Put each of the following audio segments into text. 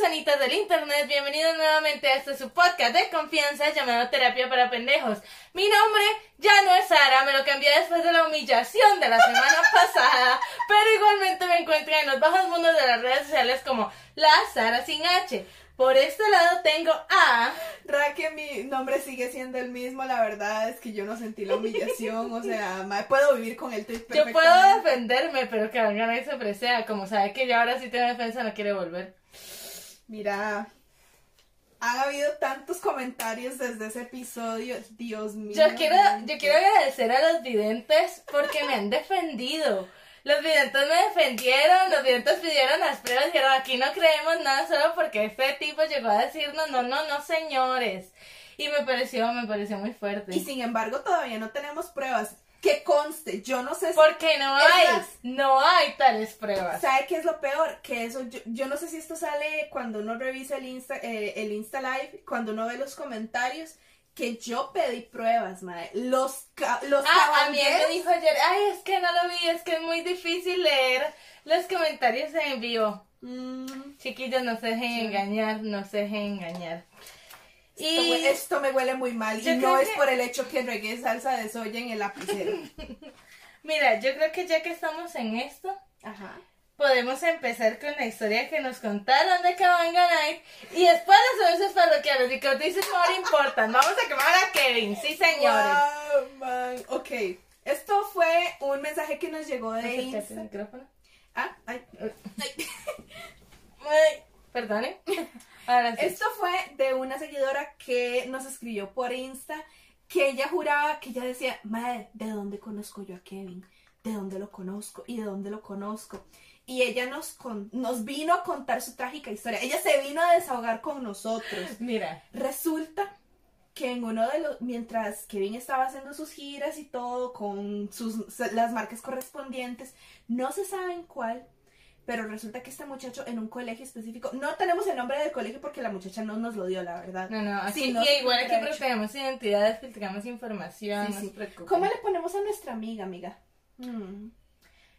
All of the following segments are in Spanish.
Personitas del internet, bienvenidos nuevamente a este su podcast de confianza llamado Terapia para Pendejos. Mi nombre ya no es Sara, me lo cambié después de la humillación de la semana pasada, pero igualmente me encuentran en los bajos mundos de las redes sociales como la Sara sin H. Por este lado tengo a... Ra, que mi nombre sigue siendo el mismo, la verdad es que yo no sentí la humillación, o sea, ma, puedo vivir con el tweet Yo puedo defenderme, pero que vengan y se presea, como sabe que ya ahora sí tiene defensa, no quiere volver. Mira, han habido tantos comentarios desde ese episodio, Dios mío. Yo quiero, yo quiero agradecer a los videntes porque me han defendido. Los videntes me defendieron, los videntes pidieron las pruebas, dijeron aquí no creemos nada solo porque este tipo llegó a decirnos no, no, no señores. Y me pareció, me pareció muy fuerte. Y sin embargo, todavía no tenemos pruebas. Que conste, yo no sé si... Porque no hay, más- no hay tales pruebas. ¿Sabe qué es lo peor? Que eso, yo, yo no sé si esto sale cuando uno revisa el Insta, eh, el Insta Live, cuando uno ve los comentarios, que yo pedí pruebas, madre. Los, ca- los Ah, a mí me dijo ayer, ay, es que no lo vi, es que es muy difícil leer los comentarios en vivo. Mm, Chiquillos, no se dejen Sí. engañar, no se dejen engañar. Esto, Y esto me huele muy mal y no es que- por el hecho que regué salsa de soya en el lapicero. mira, yo creo que ya que estamos en esto, Ajá. podemos empezar con la historia que nos contaron de Cabanga Night y después los anuncios parroquiales y que noticias no importan. Vamos a quemar a Kevin, sí señores. Wow, man. Ok. Esto fue un mensaje que nos llegó de Acércate Insta. el micrófono. Ah, ay. Ay, perdone. Ahora sí. Esto fue de una seguidora que nos escribió por Insta que ella juraba que ella decía, madre, ¿de dónde conozco yo a Kevin? ¿De dónde lo conozco? ¿Y de dónde lo conozco? Y ella nos, con- nos vino a contar su trágica historia. Ella se vino a desahogar con nosotros. Mira, Resulta que en uno de los, mientras Kevin estaba haciendo sus giras y todo con sus, las marcas correspondientes, no se sabe en cuál, pero resulta que este muchacho en un colegio específico, no tenemos el nombre del colegio porque la muchacha no nos lo dio, la verdad. no, no, así, Sí, no, y igual aquí protegemos identidades, filtramos información, Sí, no sí. se preocupen. ¿Cómo le ponemos a nuestra amiga, amiga? Mm.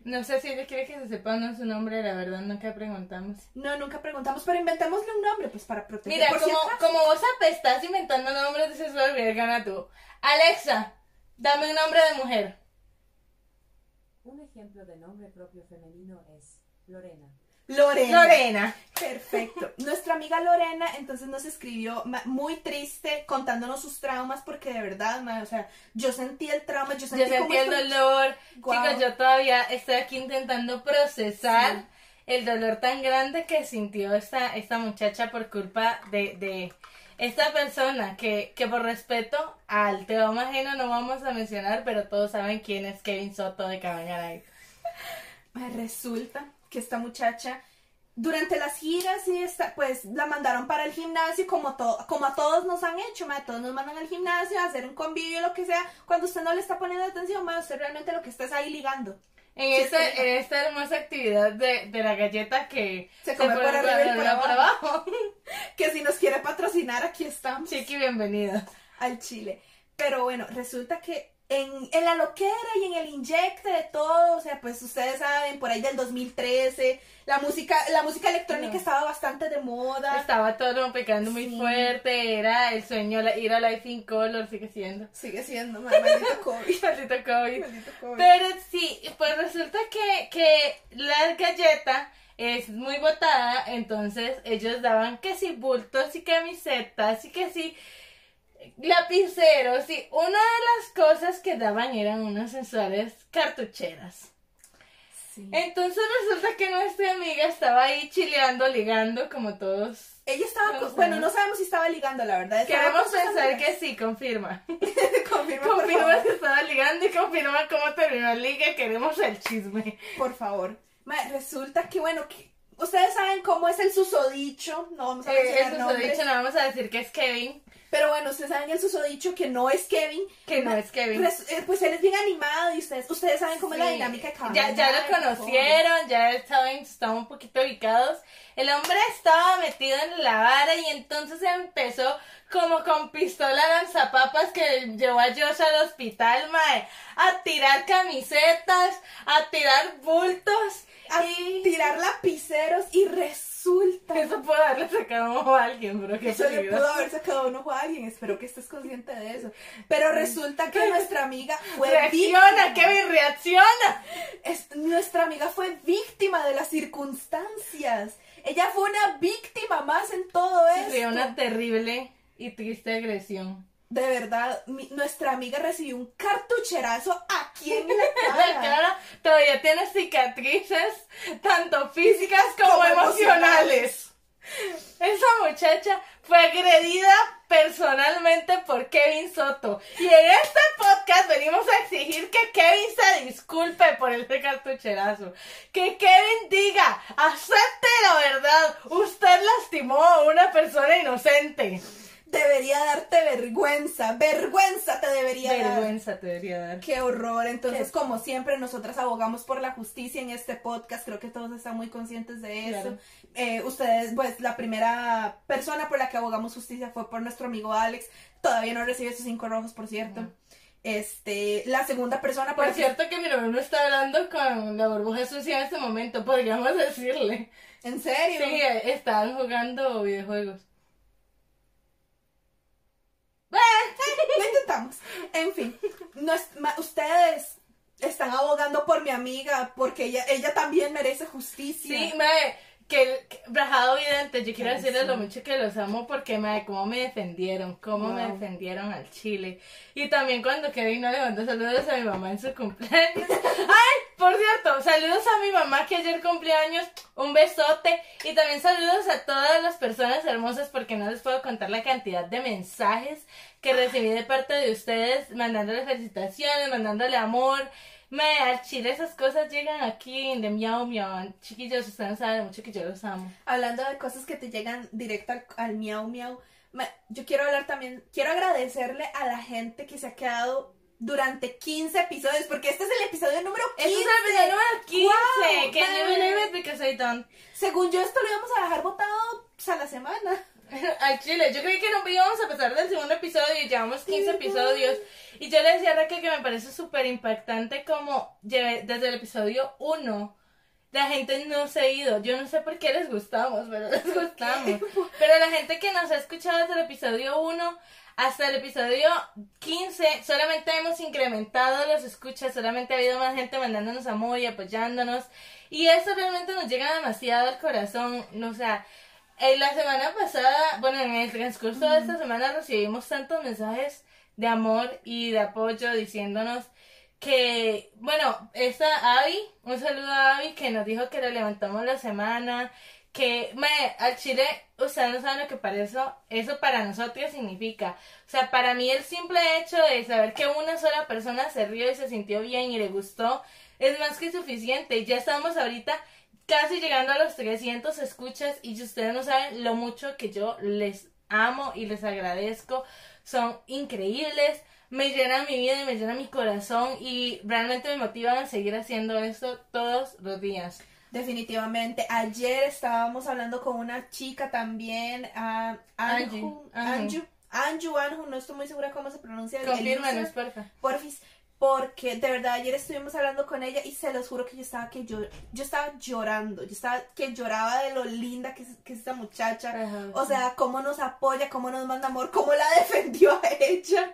No sé si ella quiere que se sepa o no su nombre, la verdad nunca preguntamos. No, nunca preguntamos, pero inventémosle un nombre, pues para proteger. Mira, por si como, como vos apestás inventando nombres, dices, volver gana tú. Alexa, dame un nombre de mujer. Un ejemplo de nombre propio femenino es Lorena. Lorena. Lorena. Perfecto. Nuestra amiga Lorena entonces nos escribió muy triste contándonos sus traumas porque de verdad, o sea, yo sentí el trauma, yo sentí, Yo sentí el dolor. Chicos, yo todavía estoy aquí intentando procesar Sí. el dolor tan grande que sintió esta, esta muchacha por culpa de, de esta persona que, que por respeto al trauma ajeno no vamos a mencionar, pero todos saben quién es Kevin Soto de Cabañaray. Ma, Resulta que esta muchacha durante las giras y esta, pues la mandaron para el gimnasio como, to- como a todos nos han hecho, ma, todos nos mandan al gimnasio a hacer un convivio, lo que sea. Cuando usted no le está poniendo atención, ma, usted realmente lo que está es ahí ligando. En, Sí, en esta hermosa actividad de, de la galleta que Se come por arriba y por abajo. Que si nos quiere patrocinar, aquí estamos. Chiqui, bienvenida. al Chile. Pero bueno, resulta que en, en la loquera y en el inyecte de todo, o sea, pues ustedes saben, por ahí del 2013, la música, la música electrónica No. estaba bastante de moda. Estaba todo pecando muy Sí. fuerte, era el sueño la- ir a Life in Color, sigue siendo. Sigue siendo, ma- maldito COVID. Maldito COVID. Maldito COVID. Pero sí, pues resulta que, que la galleta es muy botada, entonces ellos daban que si bultos y camisetas y que si lapiceros y una de las cosas que daban eran unas sensuales cartucheras. Sí. Entonces resulta que nuestra amiga estaba ahí chileando, ligando como todos. ella estaba, con- bueno, no sabemos si estaba ligando, la verdad. Queremos pensar que sí, confirma. Confirma, confirma que estaba ligando y confirma cómo terminó el ligue. Queremos el chisme. Por favor. Ma, resulta que, bueno, que ustedes saben cómo es el susodicho, no vamos a Eh, mencionar eso nombres, dicho, no vamos a decir que es Kevin. Pero bueno, ustedes saben el susodicho que no es Kevin, Que no es Kevin. res- eh, pues él es bien animado y ustedes, ustedes saben cómo es la Sí. dinámica de Ya, ya lo conocieron, ya saben, estaban un poquito ubicados. El hombre estaba metido en la vara y entonces empezó como con pistola lanzapapas que llevó a Josh al hospital, mae, a tirar camisetas, a tirar bultos. a y tirar lapiceros y resulta eso puede haberle sacado un ojo a alguien, pero Eso le pudo haber sacado un ojo a alguien, espero que estés consciente de eso. Pero resulta que nuestra amiga fue Reacciona, víctima. Kevin, reacciona. Es- nuestra amiga fue víctima de las circunstancias. Ella fue una víctima más en todo esto. Sufrió una terrible y triste agresión. De verdad, mi- nuestra amiga recibió un cartucherazo aquí en la La cara. todavía tiene cicatrices, tanto físicas como, Como emocionales. Esa muchacha fue agredida personalmente por Kevin Soto. Y en este podcast venimos a exigir que Kevin se disculpe por este cartucherazo. Que Kevin diga, acepte la verdad, usted lastimó a una persona inocente. Debería darte vergüenza, vergüenza te debería dar. Vergüenza te debería dar. Qué horror. Entonces, Qué- como siempre, nosotras abogamos por la justicia en este podcast. Creo que todos están muy conscientes de eso. Claro. Eh, ustedes, pues, la primera persona por la que abogamos justicia fue por nuestro amigo Alex. Todavía no recibe sus cinco rojos, por cierto. Este, la segunda persona por Por cierto que mi novio no está hablando con la burbuja sucia en este momento, podríamos decirle. ¿En serio? Sí, estaban jugando videojuegos. Lo intentamos. En fin, no es- ustedes están abogando por mi amiga porque ella, ella también merece justicia. Sí, mae, que, que rajado vidente, yo quiero decirles lo mucho que los amo porque, mae, cómo me defendieron, cómo me defendieron al chile. Y también cuando Kevin no le mandó saludos a mi mamá en su cumpleaños. Ay, por cierto, saludos a mi mamá que ayer cumpleaños, un besote. Y también saludos a todas las personas hermosas porque no les puedo contar la cantidad de mensajes que recibí de parte de ustedes, mandándole felicitaciones, mandándole amor. Me, al chile esas cosas llegan aquí de miau miau. Chiquillos, ustedes saben mucho que yo los amo. Hablando de cosas que te llegan directo al, al miau miau, yo quiero hablar también, quiero agradecerle a la gente que se ha quedado durante 15 episodios, porque este es el episodio número 15. Este es el episodio número 15. Wow, Can you man. believe it? Because I don't. Según yo, esto lo íbamos a dejar botado pues, a la semana. Al chile, yo creí que no íbamos a pasar del segundo episodio y llevamos 15 episodios. Y yo le decía a Raquel que me parece súper impactante como desde el episodio 1 la gente no se ha ido. Yo no sé por qué les gustamos, pero les gustamos. Pero la gente que nos ha escuchado desde el episodio 1 hasta el episodio 15, solamente hemos incrementado los escuchas, solamente ha habido más gente mandándonos amor y apoyándonos. Y eso realmente nos llega demasiado al corazón. O sea, eh, la semana pasada, bueno, en el transcurso de esta semana recibimos tantos mensajes de amor y de apoyo diciéndonos que, bueno, esta Abby, un saludo a Abby que nos dijo que le levantamos la semana, que me, al Chile, ustedes no saben lo que para eso, eso para nosotros significa. O sea, para mí el simple hecho de saber que una sola persona se rió y se sintió bien y le gustó, es más que suficiente. Ya estamos ahorita casi llegando a los 300 escuchas y ustedes no saben lo mucho que yo les amo y les agradezco. Son increíbles, me llenan mi vida y me llenan mi corazón y realmente me motivan a seguir haciendo esto todos los días. Definitivamente. Ayer estábamos hablando con una chica también, ah, Anju. Anju, Anju, Anju, no estoy muy segura cómo se pronuncia. user. porfa. Porfis, porque de verdad ayer estuvimos hablando con ella y se los juro que yo estaba que yo, yo estaba llorando, yo estaba que lloraba de lo linda que es, que es esta muchacha. Ajá, O sí. sea, cómo nos apoya, cómo nos manda amor, cómo la defendió a ella.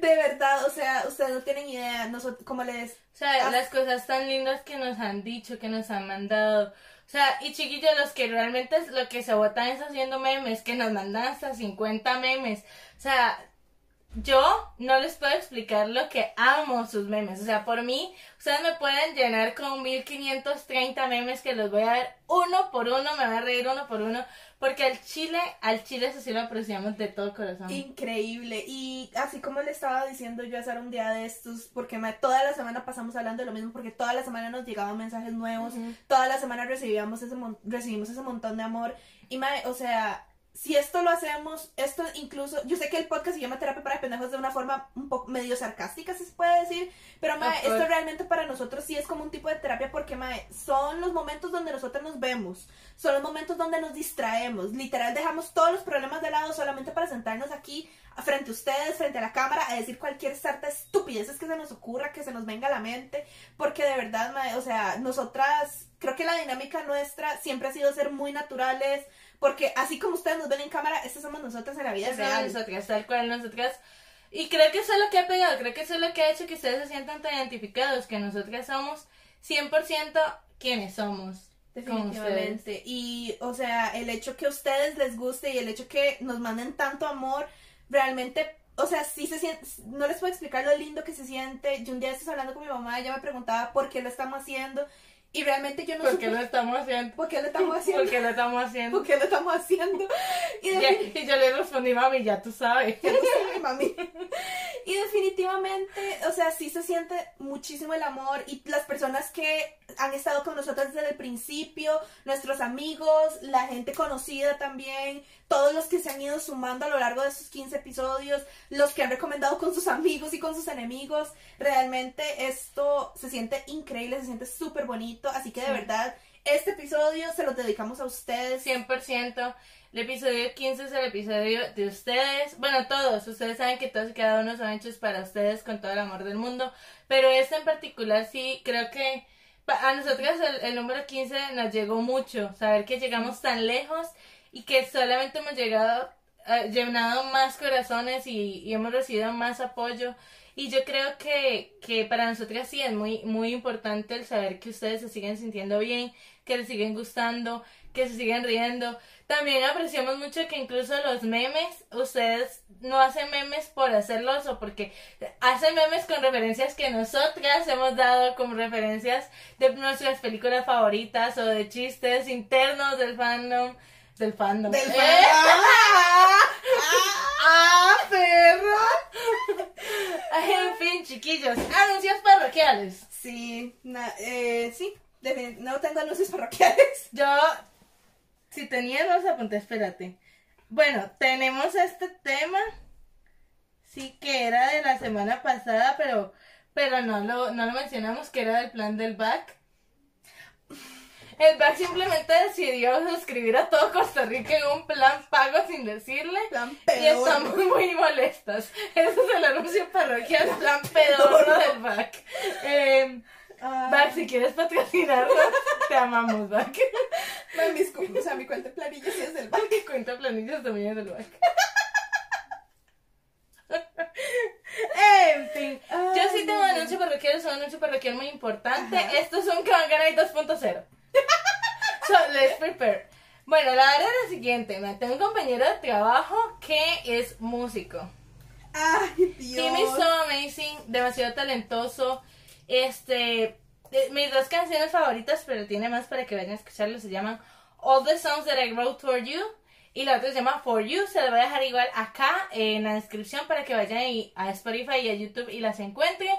De verdad, o sea, ustedes no tienen idea, nosotros, como les... O sea, Ah. las cosas tan lindas que nos han dicho, que nos han mandado. O sea, y chiquillos, los que realmente lo que se votan es haciendo memes, que nos mandan hasta 50 memes. O sea, yo no les puedo explicar lo que amo sus memes. O sea, por mí, ustedes me pueden llenar con 1530 memes que los voy a ver uno por uno, me van a reír uno por uno. Porque al chile, al chile eso sí lo apreciamos de todo corazón. Increíble. Y así como le estaba diciendo yo a Sara un día de estos, porque ma- toda la semana pasamos hablando de lo mismo, porque toda la semana nos llegaban mensajes nuevos, toda la semana recibíamos ese recibimos ese montón de amor. Y mae, o sea, si esto lo hacemos, esto incluso, yo sé que el podcast se llama Terapia para Pendejos de una forma un poco medio sarcástica, si se puede decir, pero mae, esto realmente para nosotros sí es como un tipo de terapia porque mae, son los momentos donde nosotros nos vemos, son los momentos donde nos distraemos, literal dejamos todos los problemas de lado solamente para sentarnos aquí frente a ustedes, frente a la cámara, a decir cualquier sarta estupideces que se nos ocurra, que se nos venga a la mente, porque de verdad, mae, o sea, nosotras, creo que la dinámica nuestra siempre ha sido ser muy naturales, porque así como ustedes nos ven en cámara, estas somos nosotras en la vida somos real. nosotras, tal cual nosotras. Y creo que eso es lo que ha pegado, creo que eso es lo que ha hecho que ustedes se sientan tan identificados, que nosotras somos 100% quienes somos. Definitivamente. Y, o sea, el hecho que a ustedes les guste y el hecho que nos manden tanto amor, realmente, o sea, sí se siente, no les puedo explicar lo lindo que se siente. Yo un día estaba hablando con mi mamá, ella me preguntaba por qué lo estamos haciendo y realmente yo no ¿Por qué lo estamos haciendo? por qué lo estamos haciendo. ¿Por qué lo estamos haciendo? ¿Por qué lo estamos haciendo? Y, y yo le respondí, mami, ya tú sabes. Ya tú sabes, mami. Y definitivamente, o sea, sí se siente muchísimo el amor y las personas que han estado con nosotros desde el principio, nuestros amigos, la gente conocida también, todos los que se han ido sumando a lo largo de estos 15 episodios, los que han recomendado con sus amigos y con sus enemigos, realmente esto se siente increíble, se siente súper bonito, así que de Sí. verdad, este episodio se lo dedicamos a ustedes. 100%. El episodio 15 es el episodio de ustedes. Bueno, todos. Ustedes saben que todos y cada uno son hechos para ustedes con todo el amor del mundo. Pero este en particular sí, creo que a nosotras el, el número 15 nos llegó mucho. Saber que llegamos tan lejos y que solamente hemos llegado, eh, llenado más corazones y, y hemos recibido más apoyo. Y yo creo que, que para nosotras sí es muy, muy importante el saber que ustedes se siguen sintiendo bien, que les siguen gustando, que se siguen riendo. También apreciamos mucho que incluso los memes, ustedes no hacen memes por hacerlos o porque hacen memes con referencias que nosotras hemos dado como referencias de nuestras películas favoritas o de chistes internos del fandom. Del fandom. Del ¿Eh? fan- ¡Ah, perro! en fin, chiquillos, anuncios parroquiales. Sí, na- eh, sí, no tengo anuncios parroquiales. Yo, si tenía los apunté, espérate. Bueno, tenemos este tema. Sí, que era de la semana pasada, pero, pero no lo, no lo mencionamos, que era del plan del back. El back simplemente decidió suscribir a todo Costa Rica en un plan pago sin decirle. Plan Y estamos muy molestas. Ese es el anuncio parroquial, plan pedorro del back. Eh, Ah, Back, si quieres patrocinarnos, te amamos, Back. ma, mis o sea, mi cuenta de planillas es del banco. Que cuenta planillas también es del Back. en fin, yo sí tengo un anuncio parroquial, es un anuncio parroquial muy importante. Ajá. Esto es un que van a ganar 2.0. so, let's prepare. Bueno, la verdad es la siguiente, me tengo un compañero de trabajo que es músico. Ay, Dios. Timmy so amazing, demasiado talentoso. Este, mis dos canciones favoritas, pero tiene más para que vayan a escucharlo, se llaman All the Songs That I Wrote For You y la otra se llama For You. Se las voy a dejar igual acá en la descripción para que vayan a Spotify y a YouTube y las encuentren.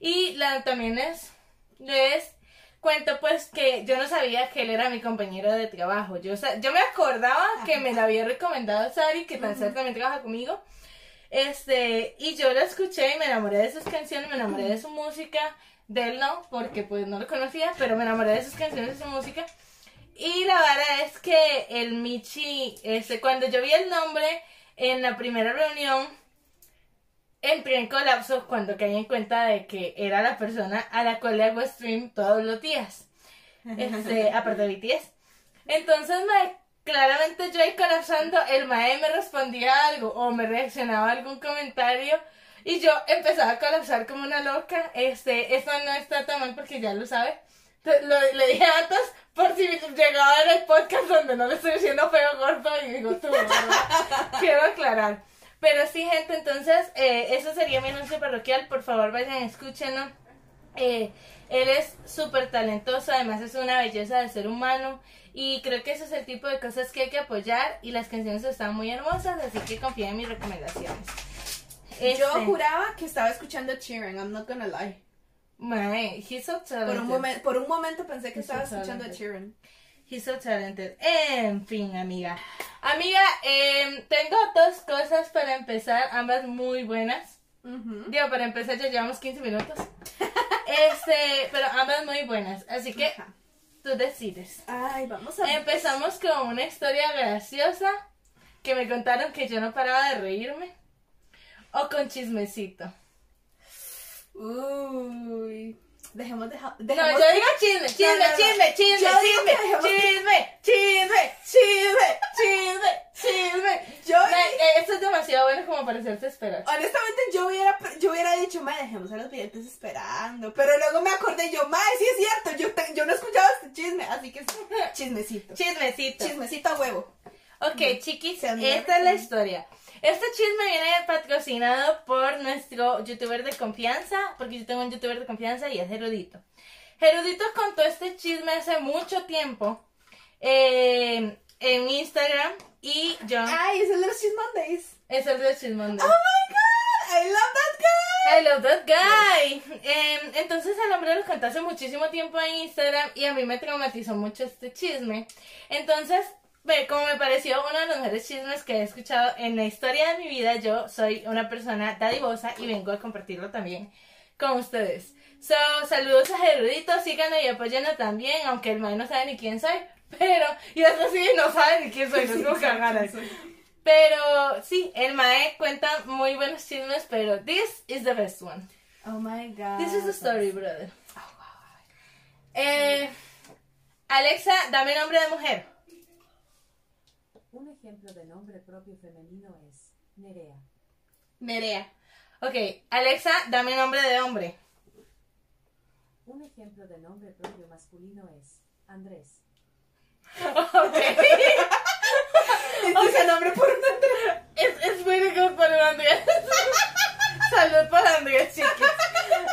Y la también es, les cuento pues que yo no sabía que él era mi compañero de trabajo. Yo, yo me acordaba que me la había recomendado Sari, que tan cerca también trabaja conmigo. Este, y yo lo escuché y me enamoré de sus canciones, me enamoré de su música, de él no, porque pues no lo conocía, pero me enamoré de sus canciones y su música. Y la verdad es que el Michi, este, cuando yo vi el nombre en la primera reunión, entré en colapso cuando caí en cuenta de que era la persona a la cual le hago stream todos los días. Este, aparte de BTS. Entonces, me, claramente yo ahí colapsando, el mae me respondía algo o me reaccionaba a algún comentario y yo empezaba a colapsar como una loca. Este, esto no está tan mal porque ya lo sabe. Lo, le dije antes por si llegaba a ver el podcast donde no le estoy diciendo feo gordo y digo tú. Quiero aclarar. Pero sí, gente, entonces, eh, eso sería mi anuncio parroquial. Por favor, vayan, escúchenlo. Eh, él es súper talentoso, además es una belleza de ser humano. Y creo que ese es el tipo de cosas que hay que apoyar. Y las canciones están muy hermosas, así que confía en mis recomendaciones. Yo Este, juraba que estaba escuchando Cheering, I'm not gonna lie. mae, he's so Por talented. un, momen- por un momento pensé que He's estaba so escuchando talented. Cheering. He's so talented. En fin, amiga. Amiga, em, tengo dos cosas para empezar, ambas muy buenas. Ujú. Digo, para empezar ya llevamos 15 minutos. Este, pero ambas muy buenas. Así que Ajá. Tú decides. Ay, vamos a Empezamos con una historia graciosa que me contaron que yo no paraba de reírme. O con chismecito. Uy. Dejemos, No, dejemos yo digo chisme, chisme, No, no, no. chisme, chisme, Yo chisme, dejemos- chisme, chisme, chisme, chisme, chisme. Yo- eh, Esto es demasiado bueno como para hacerse esperar. Honestamente, yo hubiera, yo hubiera dicho, ma, dejemos a los clientes esperando. Pero luego me acordé yo, ma, sí es cierto, yo, te- yo no escuchaba este chisme, así que chismecito. Chismecito. Chismecito a huevo. Ok, chiquis, esta es la historia. Este chisme viene patrocinado por nuestro youtuber de confianza, porque yo tengo un youtuber de confianza y es Gerudito. Gerudito contó este chisme hace mucho tiempo eh, en Instagram y yo... Ay, es el de los Cheese Mondays. Es el de chismón. Oh my god, I love that guy. I love that guy. Em, entonces el hombre lo contó hace muchísimo tiempo en Instagram y a mí me traumatizó mucho este chisme. Entonces, como me pareció uno de los mejores chismes que he escuchado en la historia de mi vida, yo soy una persona dadivosa y vengo a compartirlo también con ustedes. So, saludos a Gerudito, síganlo y apóyenlo también, aunque el man no sabe ni quién soy. Pero, y eso sí, no sabe ni quién soy, no como cagadas. Pero sí, el Mae cuenta muy buenos chismes, pero this is the best one. Oh my god. This is the story, brother. Eh, Alexa, dame nombre de mujer. Un ejemplo de nombre propio femenino es Nerea. Nerea. Ok, Alexa, dame nombre de hombre. Un ejemplo de nombre propio masculino es Andrés. Ok. Ese nombre por. It's, it's really good for Andrés. Salud por Andrés, chiquis.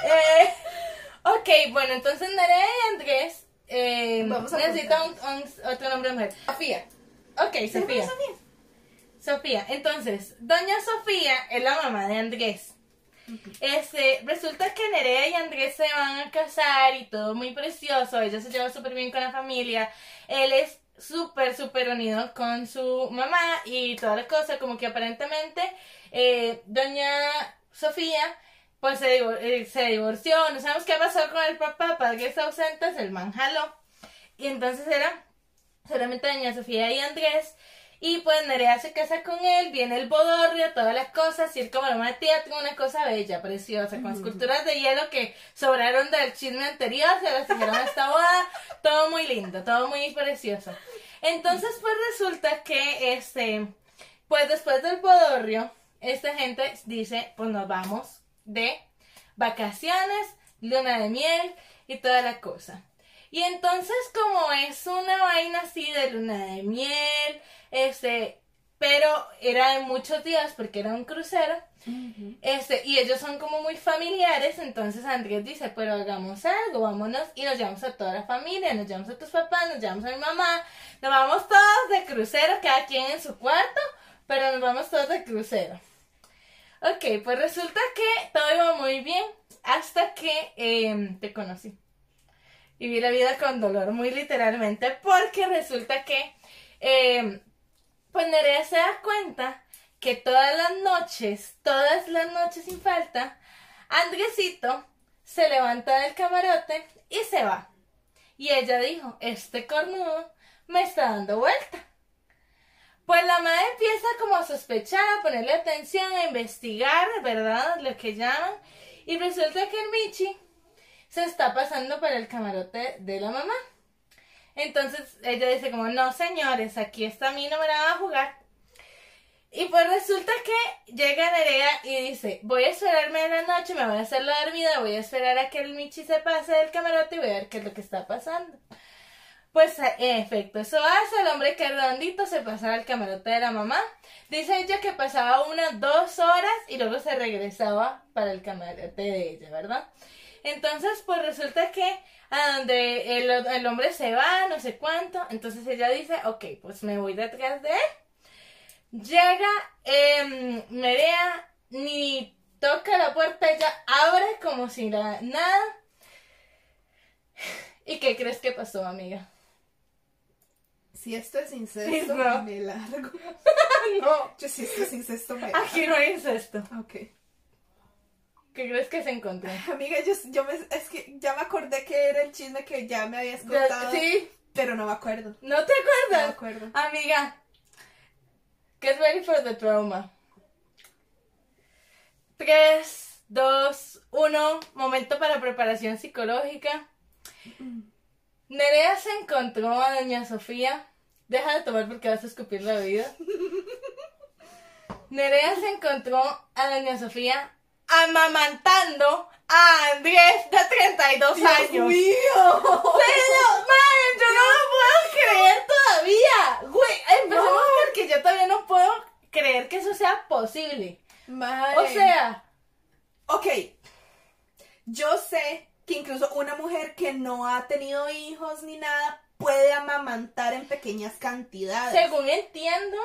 Eh, ok, bueno, entonces Nerea y Andrés eh, Vamos a necesitan un- un- otro nombre de mujer. Sofía. Ok, Sofía. Sofía. Entonces, doña Sofía es la mamá de Andrés. Este, resulta que Nerea y Andrés se van a casar y todo muy precioso. Ella se lleva súper bien con la familia. Él es súper, súper unido con su mamá y toda la cosa. Como que aparentemente, eh, doña Sofía, pues se, divor- eh, se divorció. No sabemos qué pasó con el papá, padres ausentes, el man jaló. Y entonces era solamente doña Sofía y Andrés. Y pues Nerea se casa con él, viene el bodorrio, todas las cosas, circo, broma de teatro, una cosa bella, preciosa, con esculturas de hielo que sobraron del chisme anterior, se las hicieron a esta boda, todo muy lindo, todo muy precioso. Entonces pues resulta que este, pues después del bodorrio, esta gente dice, pues nos vamos de vacaciones, luna de miel y toda la cosa. Y entonces como es una vaina así de luna de miel, este, pero era de muchos días porque era un crucero, este, y ellos son como muy familiares, entonces Andrés dice, pero hagamos algo, vámonos y nos llevamos a toda la familia, nos llevamos a tus papás, nos llevamos a mi mamá, nos vamos todos de crucero, cada quien en su cuarto, pero nos vamos todos de crucero. Ok, pues resulta que todo iba muy bien hasta que em, te conocí. Y vi la vida con dolor, muy literalmente, porque resulta que, em, pues Nerea se da cuenta que todas las noches, todas las noches sin falta, Andresito se levanta del camarote y se va. Y ella dijo, este cornudo me está dando vuelta. Pues la madre empieza como a sospechar, a ponerle atención, a investigar, ¿verdad? Lo que llaman. Y resulta que el Michi se está pasando para el camarote de la mamá. Entonces ella dice como, no señores, aquí está mi no me la van a jugar. Y pues resulta que llega Nerea y dice, voy a esperarme en la noche, me voy a hacer la dormida, voy a esperar a que el Michi se pase del camarote y voy a ver qué es lo que está pasando. Pues en efecto, eso hace el hombre que redondito se pasaba al camarote de la mamá. Dice ella que pasaba unas dos horas y luego se regresaba para el camarote de ella, ¿verdad? Entonces, pues resulta que a donde el, el hombre se va, no sé cuánto, entonces ella dice, ok, pues me voy detrás de él. Llega eh, Merea, ni toca la puerta, ella abre como si la- nada. ¿Y qué crees que pasó, amiga? Si esto es incesto, No. me largo. no, Yo si esto es incesto, me aquí no hay incesto. Ok. ¿Qué crees que se encontró? Amiga, yo, yo me, es que ya me acordé que era el chisme que ya me habías contado. Sí, Pero no me acuerdo. ¿no te No me acuerdas? acuerdo. Amiga, get ready for the trauma. 3, 2, 1, momento para preparación psicológica. Nerea se encontró a Doña Sofía. Deja de tomar porque vas a escupir la bebida. Nerea se encontró a Doña Sofía amamantando a Andrés de 32 ¡Dios años. mío! Pero, madre, yo no lo puedo creer todavía. Güey, empecemos No. porque yo todavía no puedo creer que eso sea posible. Mae. O sea, Ok. Yo sé que incluso una mujer que no ha tenido hijos ni nada puede amamantar en pequeñas cantidades. según entiendo,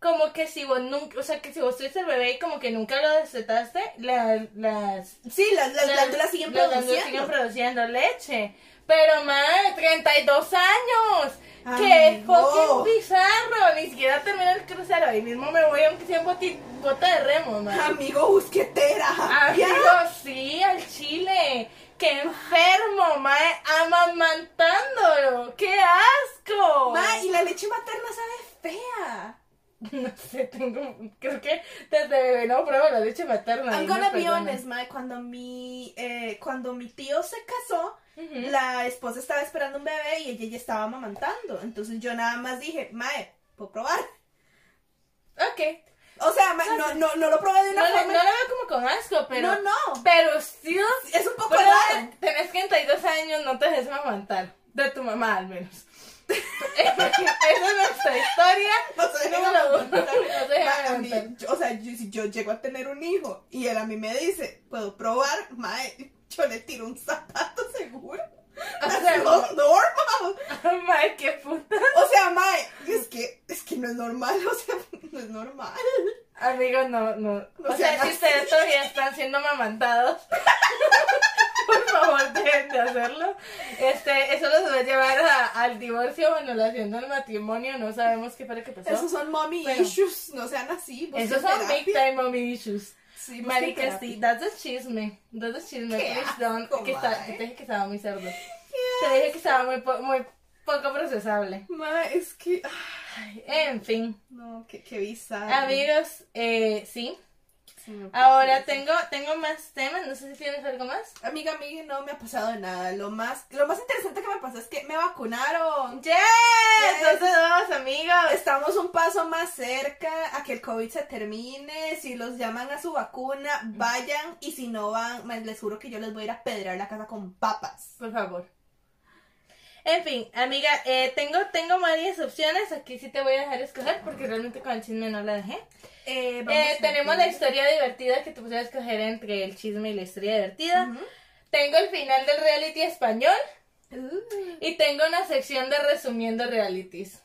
como que si vos nunca, o sea, que si vos tuviste el bebé y como que nunca lo desetaste, la- las, Sí, las, las glándulas siguen las glándulas produciendo. siguen produciendo leche. Pero, madre, 32 años. ¡Qué Ay, no. fucking bizarro! Ni siquiera termino el crucero. Ahí mismo me voy aunque sea en bota de remo, madre. Amigo busquetera. Amigo, sí, al chile. ¡Qué enfermo, mae! Amamantándolo. ¡Qué asco! Ma, y la leche materna sabe fea. No sé, tengo. Creo que desde bebé no pruebo la leche materna. I'm gonna be honest, ma, cuando mi, eh, cuando mi tío se casó, la esposa estaba esperando un bebé y ella ya estaba amamantando. Entonces yo nada más dije, mae, ¿puedo probar? Ok. O sea, ma, no, no, no lo probé de No, una le- forma. no lo veo como con asco, pero. no, no. Pero sí. Es un poco raro. tenés 32 años, no te dejes amamantar. De tu mamá, al menos. Esa es nuestra historia. No se. No se dejen Ma, a mí, amamantar. yo- o sea, yo- si yo llego a tener un hijo y él a mí me dice, ¿puedo probar? Mae, yo le tiro un zapato seguro. O That's sea, not normal. Mae, qué puta. O sea, Mae, es que, es que no es normal, o sea, no es normal. Amigos, no, no. No o sea, sean si ustedes todavía están siendo amamantados, por favor, dejen de hacerlo. Este, eso los va a llevar a- al divorcio o anulación del matrimonio. No sabemos qué fue que pasó. Esos son mommy Bueno. issues, no sean así. Esos son big terapia. time mommy issues. Sí, Marica, sí, that's the chisme. That's the chisme. Please don't. que está, te dije que estaba muy cerdo. Te dije que estaba muy, po- muy poco procesable. Mae, es que, Ay, En fin. no, qué, qué bizarro. Amigos, eh, sí. Sí, Ahora tengo, tengo más temas. No sé si tienes algo más. Amiga, amiga, no me ha pasado nada. Lo más, lo más interesante que me pasó es que me vacunaron. ¡Yes! Yes. ¡Dos de dos, amigos! Estamos un paso más cerca a que el COVID se termine. Si los llaman a su vacuna, vayan. Y si no van, me- les juro que yo les voy a ir a pedrar la casa con papas. Por favor. En fin, amiga, eh, tengo, tengo varias opciones. Aquí sí te voy a dejar escoger porque realmente con el chisme no la dejé. Eh, Eh, tenemos la historia divertida que te puse a escoger entre el chisme y la historia divertida. Tengo el final del reality español Uh, y tengo una sección de resumiendo realities.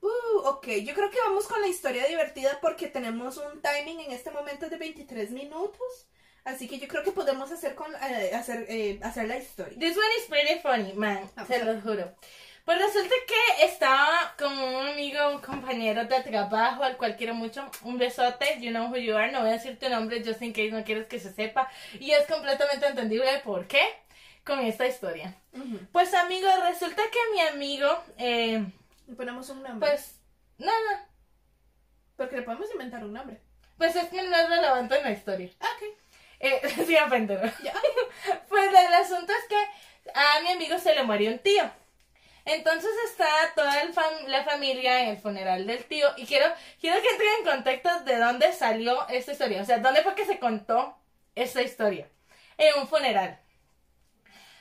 uh, ok, yo creo que vamos con la historia divertida porque tenemos un timing en este momento de 23 minutos. Así que yo creo que podemos hacer con eh, hacer, eh, hacer la historia. This one is pretty funny, man. Ah, Se lo juro. Pues resulta que estaba con un amigo, un compañero de trabajo al cual quiero mucho. Un besote, you know who you are. No voy a decir tu nombre just in case no quieres que se sepa. Y es completamente entendible por qué con esta historia. Ujú. Pues amigos, resulta que mi amigo, eh, Le ponemos un nombre. pues, nada, porque le podemos inventar un nombre. pues es que no es relevante en la historia. Ah, ok. Eh, sí. Ya. Pues el asunto es que a mi amigo se le murió un tío. Entonces está toda el fam- la familia en el funeral del tío. Y quiero, quiero que entren en contexto de dónde salió esta historia. O sea, dónde fue que se contó esta historia. En un funeral.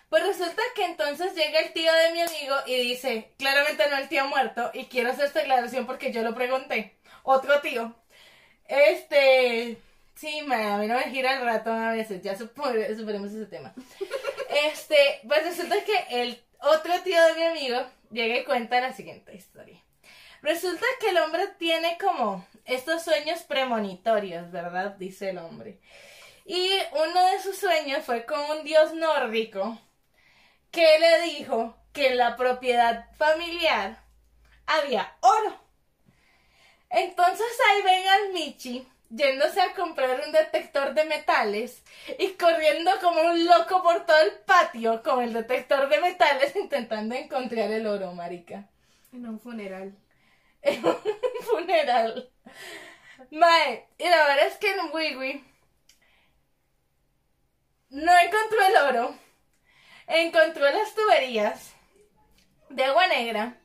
Pues resulta que entonces llega el tío de mi amigo y dice, claramente no el tío muerto, y quiero hacer esta aclaración porque yo lo pregunté. Otro tío. Este, sí, ma, a mí no me gira el ratón a veces, ya supo- superemos ese tema. Este, pues resulta que el otro tío de mi amigo llega y cuenta la siguiente historia. Resulta que el hombre tiene como estos sueños premonitorios, ¿verdad? Dice el hombre. Y uno de sus sueños fue con un dios nórdico que le dijo que en la propiedad familiar había oro. Entonces ahí ven al Michi yéndose a comprar un detector de metales y corriendo como un loco por todo el patio con el detector de metales intentando encontrar el oro, marica. En un funeral. En un funeral. Mae, y la verdad es que en Wiwi no encontró el oro. Encontró las tuberías de agua negra.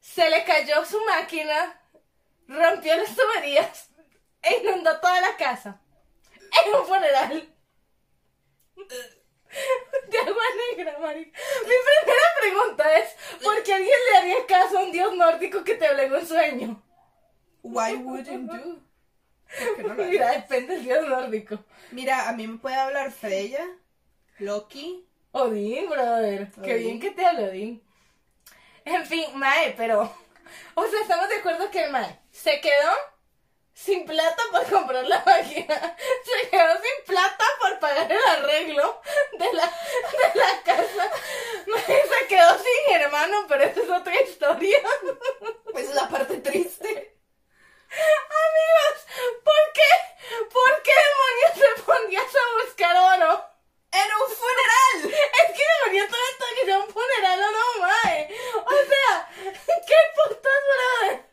Se le cayó su máquina, rompió las tuberías e inundó toda la casa. En un funeral. De agua negra, marica. Mi primera pregunta es, ¿por qué alguien le haría caso a un dios nórdico que te habló en un sueño? Why wouldn't you? ¿Por qué no lo Mira, depende del dios nórdico. Mira, a mí me puede hablar Freya, Loki. Odín, brother. Qué Odín. bien que te hablo, Odín. En fin, Mae, pero. O sea, estamos de acuerdo que el Mae se quedó sin plata por comprar la máquina. Se quedó sin plata por pagar el arreglo de la, de la casa. Se quedó sin hermano, pero esa es otra historia. Pues es la parte triste. Amigos, ¿por qué? ¿Por qué demonios te ponías a buscar oro? ¡En un funeral! Es que debería todo esto que sea un funeral o no, mae. O sea, ¿qué putas, brother?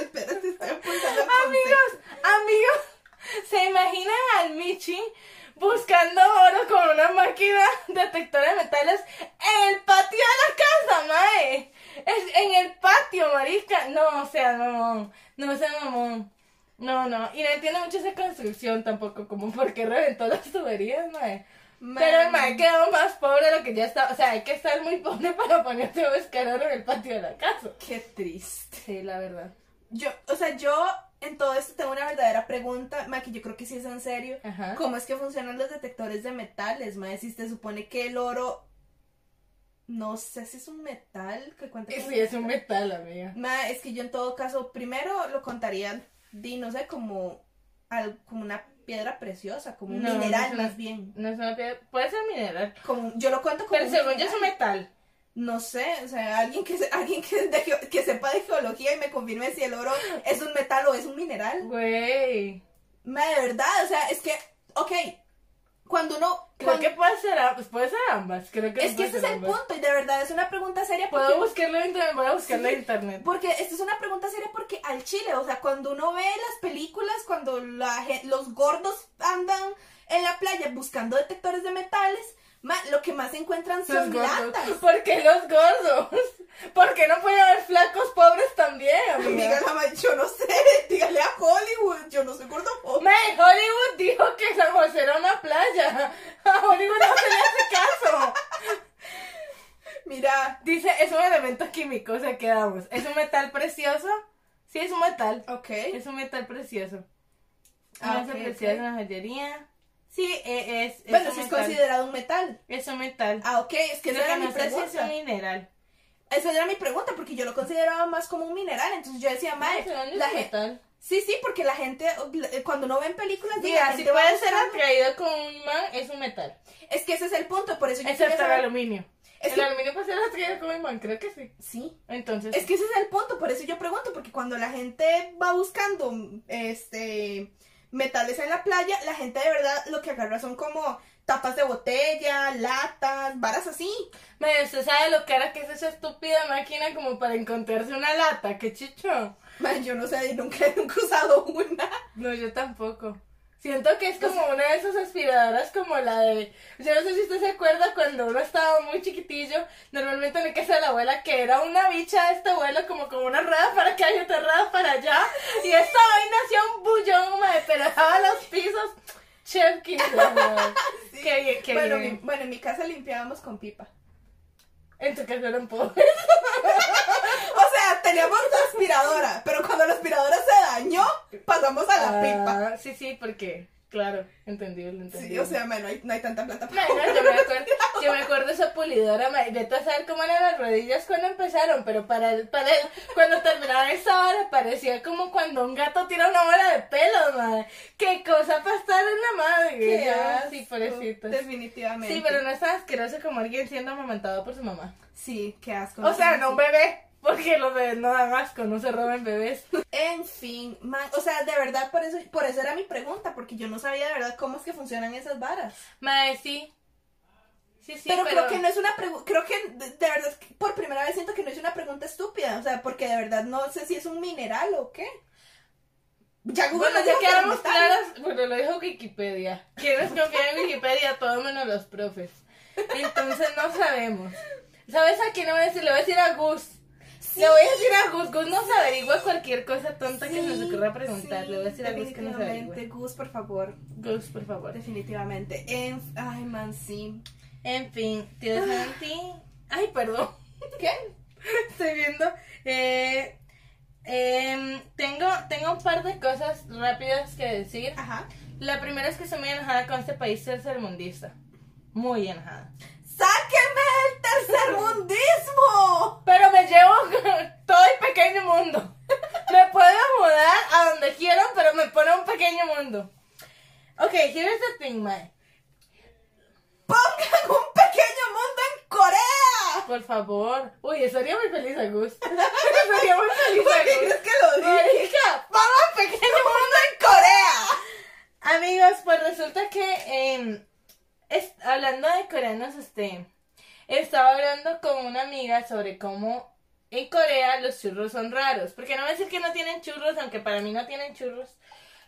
Espérate, estoy apuntando el Amigos, amigos, ¿se imaginan al Michi buscando oro con una máquina detectora de metales en el patio de la casa, mae? Es en el patio, marica. No, o sea, no, no sea mamón. No, no, y no entiendo mucho esa construcción tampoco, como por qué reventó las tuberías, mae. Pero el mae quedó más pobre de lo que ya estaba. O sea, hay que estar muy pobre para ponerse a buscar oro en el patio de la casa. Qué triste. Sí, la verdad. Yo, o sea, yo en todo esto tengo una verdadera pregunta, ma, que yo creo que sí es en serio. Ajá. ¿Cómo es que funcionan los detectores de metales, ma? Si se supone que el oro, no sé si es un metal que cuenta Sí, es un metal, amiga. Ma, es que yo en todo caso, primero lo contaría, di, no sé, como, al- como una piedra preciosa, como un No, mineral no, más bien. No es una piedra, puede ser mineral. Como, yo lo cuento como Pero según yo es un metal. No sé, o sea, alguien que se- alguien que, de que sepa de geología y me confirme si el oro es un metal o es un mineral. Güey. De verdad, o sea, es que, ok, cuando uno... Creo cuando- que puede ser, pues puede ser ambas. Creo que es que ese es el ambas. punto y de verdad es una pregunta seria porque... Puedo buscarlo en internet, voy a buscarlo en Sí. internet. Porque esta es una pregunta seria porque al chile, o sea, cuando uno ve las películas, cuando la, los gordos andan en la playa buscando detectores de metales, lo que más encuentran Los son gordos. latas. ¿Por qué los gordos? ¿Por qué no puede haber flacos pobres también, Amiga, yo no sé, dígale a Hollywood, yo no soy gordofóbica. May, Hollywood dijo que San José era una playa. A Hollywood no se le hace caso. Mira, Dice, es un elemento químico, o sea, quedamos. ¿Es un metal precioso? Sí, es un metal. ok. Es un metal precioso. Ah, Una ok, preciosa ok. en la joyería. Sí, eh, es, es Bueno, si es considerado un metal. Es un metal. Ah, ok, es que Lo esa era que mi no sé si es pregunta. un mineral. Esa era mi pregunta, porque yo lo consideraba más como un mineral. Entonces yo decía, No, yo la es un gente. metal. Sí, sí, porque la gente, eh, cuando uno ve en películas, así gente va puede ser atraído con un imán, es un metal. Es que ese es el punto, por eso yo Excepto quería el aluminio. Es el que- aluminio puede ser atraído con un imán, creo que sí. Sí. Entonces, Es que ese es el punto, por eso yo pregunto, porque cuando la gente va buscando este metales en la playa, la gente de verdad lo que agarra son como tapas de botella, latas, varas así. me, usted sabe lo cara que es esa estúpida máquina como para encontrarse una lata, qué chicho. Man, yo no sé, nunca, nunca he usado una. No, yo tampoco. Siento que es como una de esas aspiradoras como la de... Yo no sé si usted se acuerda cuando uno estaba muy chiquitillo, normalmente en la casa de la abuela, que era una bicha de esta abuela como con una rueda para acá y otra rueda para allá. Y esta vaina hacía un bullón, madre, pero dejaba los pisos. Chef. Sí. Qué qué bueno, bien. mi- bueno, en mi casa limpiábamos con pipa. En tu casa eran pobres. Sea, teníamos la aspiradora, pero cuando la aspiradora se dañó, pasamos a la pipa. Ah, Sí, sí, porque, claro, entendible, entendible. Sí, o sea, man, no hay, no hay tanta plata para Mae, no, yo, me acuerdo, yo me acuerdo esa pulidora, mae, vete a saber cómo eran las rodillas cuando empezaron, pero para, el- para el- cuando terminaba esa hora parecía como cuando un gato tira una bola de pelo, madre. Qué cosa para estar en la madre. Qué asco, sí, pobrecitos. Definitivamente. Sí, pero no es tan asqueroso como alguien siendo amamantado por su mamá. Sí, qué asco. O sea, no un bebé, porque los bebés no dan asco, no se roben bebés. En fin, man, o sea, de verdad, por eso, por eso era mi pregunta, porque yo no sabía de verdad cómo es que funcionan esas varas. Madre, sí. Sí, sí, pero, creo que no es una pregunta, creo que de, de verdad, por primera vez siento que no es una pregunta estúpida, o sea, porque de verdad no sé si es un mineral o qué. Ya Google Bueno, ya quedamos claras. Bueno, lo dijo Wikipedia. ¿Quiénes confían en Wikipedia? Todo menos los profes. Entonces no sabemos. ¿Sabes a quién le voy a decir? Le voy a decir a Gus. Le voy a decir a Gus. Gus nos averigua cualquier cosa tonta que nos ocurra preguntar. Le voy a decir a Gus que nos definitivamente, averigüe. Gus, por favor, Gus, por favor. definitivamente. En, ay, man, sí. En fin, tío Santi. Ay, perdón. ¿Qué? Estoy viendo. Eh, em, tengo, tengo un par de cosas rápidas que decir. Ajá. La primera es que estoy muy enojada con este país tercermundista. Muy enojada. ¡Sáqueme el tercermundismo! Pero me llevo todo el pequeño mundo. Me puedo mudar a donde quieran, pero me pone un pequeño mundo. Ok, here's the thing, Mae. ¡Pongan un pequeño mundo en Corea! Por favor. Uy, estaría muy feliz, Agus. Estaría muy feliz, ¿Por qué Agus. crees que lo dije? Vamos a pequeño mundo en Corea. Amigos, pues resulta que eh, hablando de coreanos, este, estaba hablando con una amiga sobre cómo en Corea los churros son raros. Porque no voy a decir que no tienen churros, aunque para mí no tienen churros.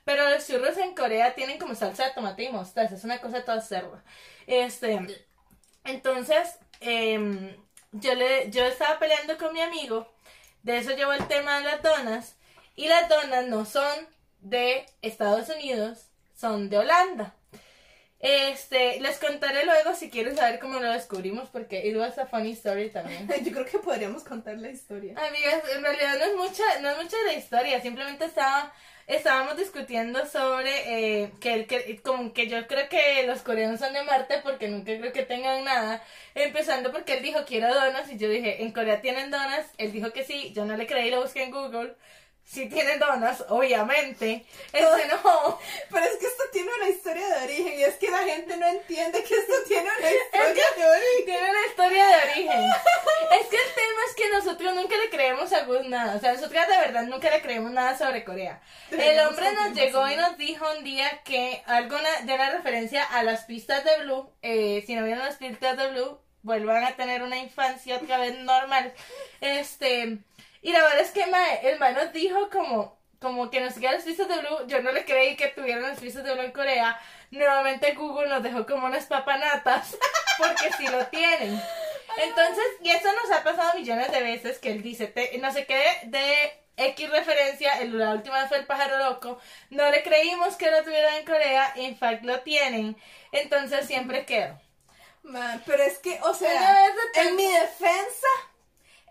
Pero los churros en Corea tienen como salsa de tomate y mostaza. Es una cosa toda cerda. Este, entonces, em, yo, le, yo estaba peleando con mi amigo. De eso llevó el tema de las donas. Y las donas no son de Estados Unidos, son de Holanda. Este, les contaré luego si quieren saber cómo lo descubrimos, porque it was a funny story también. Yo creo que podríamos contar la historia. Amigas, en realidad no es mucha, no es mucha la historia, simplemente estaba, estábamos discutiendo sobre eh, que, que como que yo creo que los coreanos son de Marte porque nunca creo que tengan nada, empezando porque él dijo quiero donas y yo dije en Corea tienen donas, él dijo que sí, yo no le creí, lo busqué en Google, sí tienen donas, obviamente, se enojó. Pero es que esto tiene una historia de origen y es que la gente no entiende que esto tiene una historia de origen. tiene una historia de origen. Es que el tema es que nosotros nunca le creemos a Gus nada. O sea, nosotros de verdad nunca le creemos nada sobre Corea. El hombre nos llegó y nos dijo un día que alguna de una referencia a las pistas de Blue. eh, si no vieron las pistas de Blue, vuelvan a tener una infancia otra vez normal. Este. Y la verdad es que mae, el man nos dijo como, como que nos siguiera las pistas de Blue. Yo no le creí que tuvieran las pistas de Blue en Corea. Nuevamente Google nos dejó como unas papanatas. Porque sí lo tienen. Entonces, y eso nos ha pasado millones de veces que él dice, te- no sé qué de X referencia, el- la última vez fue el pájaro loco, no le creímos que lo tuvieran en Corea, en fact lo tienen, entonces siempre quedo. Man, pero es que, o sea, en mi defensa,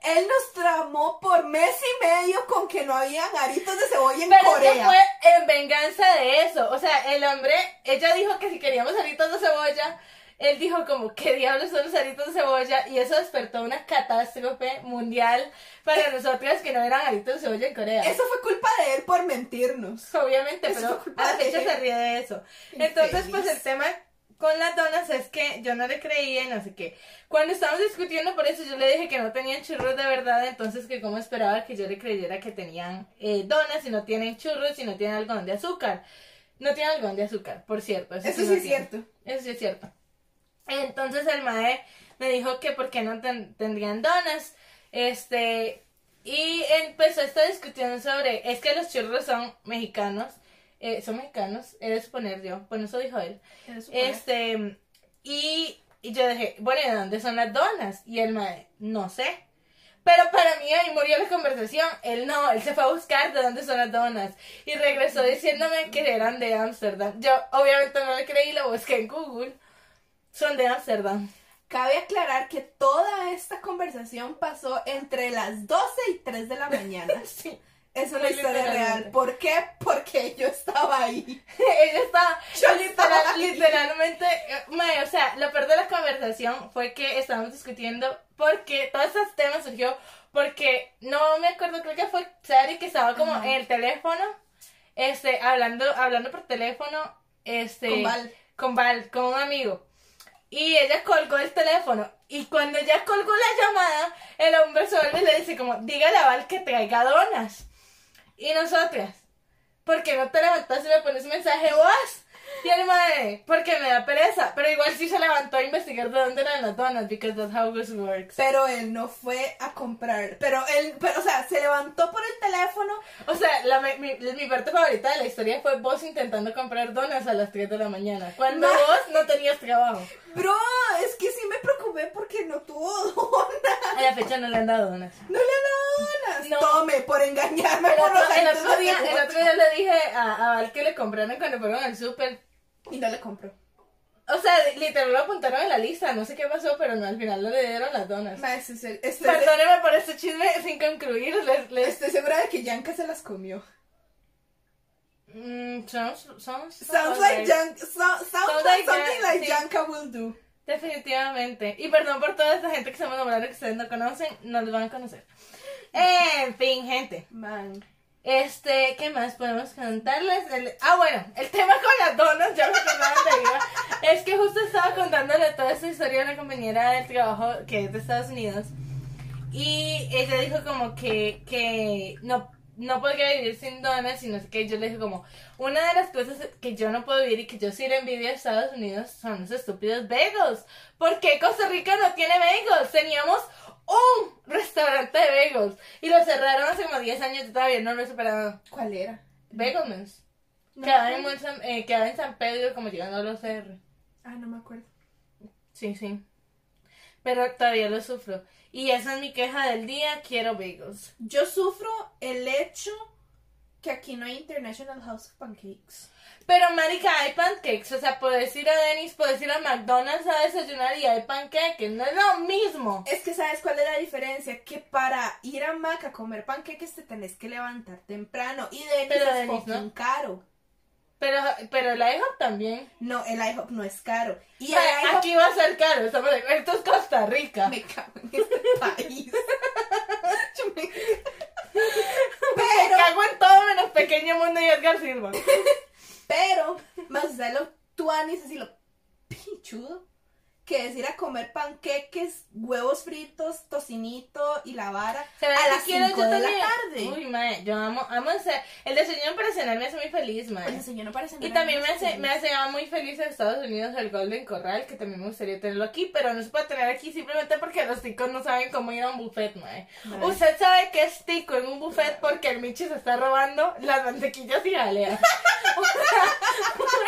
él nos tramó por mes y medio con que no habían aritos de cebolla en Pero Corea. fue en venganza de eso. O sea, el hombre, ella dijo que si queríamos aritos de cebolla, él dijo como, ¿qué diablos son los aritos de cebolla? Y eso despertó una catástrofe mundial para nosotros que no eran aritos de cebolla en Corea. Eso fue culpa de él por mentirnos. Obviamente, Eso pero a la fecha se ríe de eso. Entonces, pues el tema con las donas es que yo no le creía y no sé qué. Cuando estábamos discutiendo por eso, yo le dije que no tenían churros de verdad, entonces que cómo esperaba que yo le creyera que tenían eh, donas y no tienen churros y no tienen algodón de azúcar. No tienen algodón de azúcar, por cierto. Eso sí es cierto. Eso sí es cierto. Entonces el mae me dijo que por qué no ten- tendrían donas. Este. Y empezó esta discusión sobre. Es que los churros son mexicanos. Eh, son mexicanos, he de suponer yo. Bueno, eso dijo él. Este. Y, y yo dije, bueno, ¿y de dónde son las donas? Y el mae, no sé. Pero para mí ahí murió la conversación. Él no, él se fue a buscar de dónde son las donas. Y regresó diciéndome que eran de Ámsterdam. Yo obviamente no le creí, lo busqué en Google. Son de Ámsterdam. Cabe aclarar que toda esta conversación pasó entre las 12 y 3 de la mañana. Sí. Esa es la historia real. ¿Por qué? Porque yo estaba ahí. Ella estaba, Yo literal- estaba ahí. literalmente, eh, mae, o sea, lo peor de la conversación fue que estábamos discutiendo porque todo este tema surgió porque no me acuerdo, creo que fue Sari que estaba como Ajá. en el teléfono, este, hablando, hablando por teléfono, este, Con Val. con Val, con un amigo. Y ella colgó el teléfono. Y cuando ella colgó la llamada, el hombre se vuelve y le dice como, dígale a Val que traiga donas. Y nosotras, ¿por qué no te levantas y me pones mensaje vos? Y el madre, porque me da pereza. Pero igual sí se levantó a investigar de dónde eran las donas, because that's how this works. Pero él no fue a comprar. Pero él, pero, o sea, se levantó por el teléfono. O sea, la, mi, mi- mi parte favorita de la historia fue vos intentando comprar donas a las 3 de la mañana. Cuando Ma- vos no tenías trabajo. Bro, es que sí me preocupé porque no tuvo donas. A la fecha no le han dado donas. No le han dado donas. No. Tome, por engañarme. El por otro, los el otro día, el otro día le dije a, a Val que le compraron cuando fueron al súper. Y no le compró. O sea, literal lo apuntaron en la lista, no sé qué pasó, pero no, al final no le dieron las donas. Ma, este este- Perdóneme por este chisme sin concluir. Les, les, Estoy segura de que Yanka se las comió. Mm, sounds, sounds, Sounds like Yanka. so- sounds Sounds like something like sí. Will do. Definitivamente. Y perdón por toda esta gente que estamos nombrando que ustedes no conocen, no los van a conocer. En fin, gente. Man. Este, ¿qué más podemos contarles? El- ah, bueno, el tema con las donas, ya me acordaba dónde iba. Es que justo estaba contándole toda esta historia a una compañera del trabajo que es de Estados Unidos. Y ella dijo como que, que no, no podría vivir sin donas y no sé qué. Yo le dije como, una de las cosas que yo no puedo vivir y que yo sí le envidio a Estados Unidos son los estúpidos bagels. ¿Por qué Costa Rica no tiene bagels? Teníamos un restaurante de bagels y lo cerraron hace como 10 años y todavía no lo he superado. ¿Cuál era? Bagelman's. No quedaba, en, eh, quedaba en San Pedro como llegando a los CR. Ah, no me acuerdo. Sí, sí. Pero todavía lo sufro. Y esa es mi queja del día, quiero bagels. Yo sufro el hecho que aquí no hay International House of Pancakes. Pero, marica, hay pancakes. O sea, puedes ir a Denny's, puedes ir a McDonald's a desayunar y hay pancakes. No es lo mismo. Es que sabes cuál es la diferencia, que para ir a Mac a comer panqueques te tenés que levantar temprano y Denny's Pero es fucking ¿no? caro. Pero, pero el IHOP también. No, el IHOP no es caro. Y IHOP Aquí va a ser caro. Esto es Costa Rica. me cago en este país. Yo me- Me Pero, cago en todo menos Pequeño Mundo y Edgar Silva. pero, más de lo tuanis, así lo que es ir a comer panqueques, huevos fritos, tocinito y la vara ¿Sabes a las quiero 5 yo de la tarde. Uy, mae, yo amo, amo ese, el desayuno personal me hace muy feliz, mae. Pues eso yo no parece Y también me hace, me hace muy feliz en Estados Unidos el Golden Corral, que también me gustaría tenerlo aquí, pero no se puede tener aquí simplemente porque los ticos no saben cómo ir a un buffet, mae. Usted sabe que es tico en un buffet porque el Michi se está robando las mantequillas y jaleas. O sea,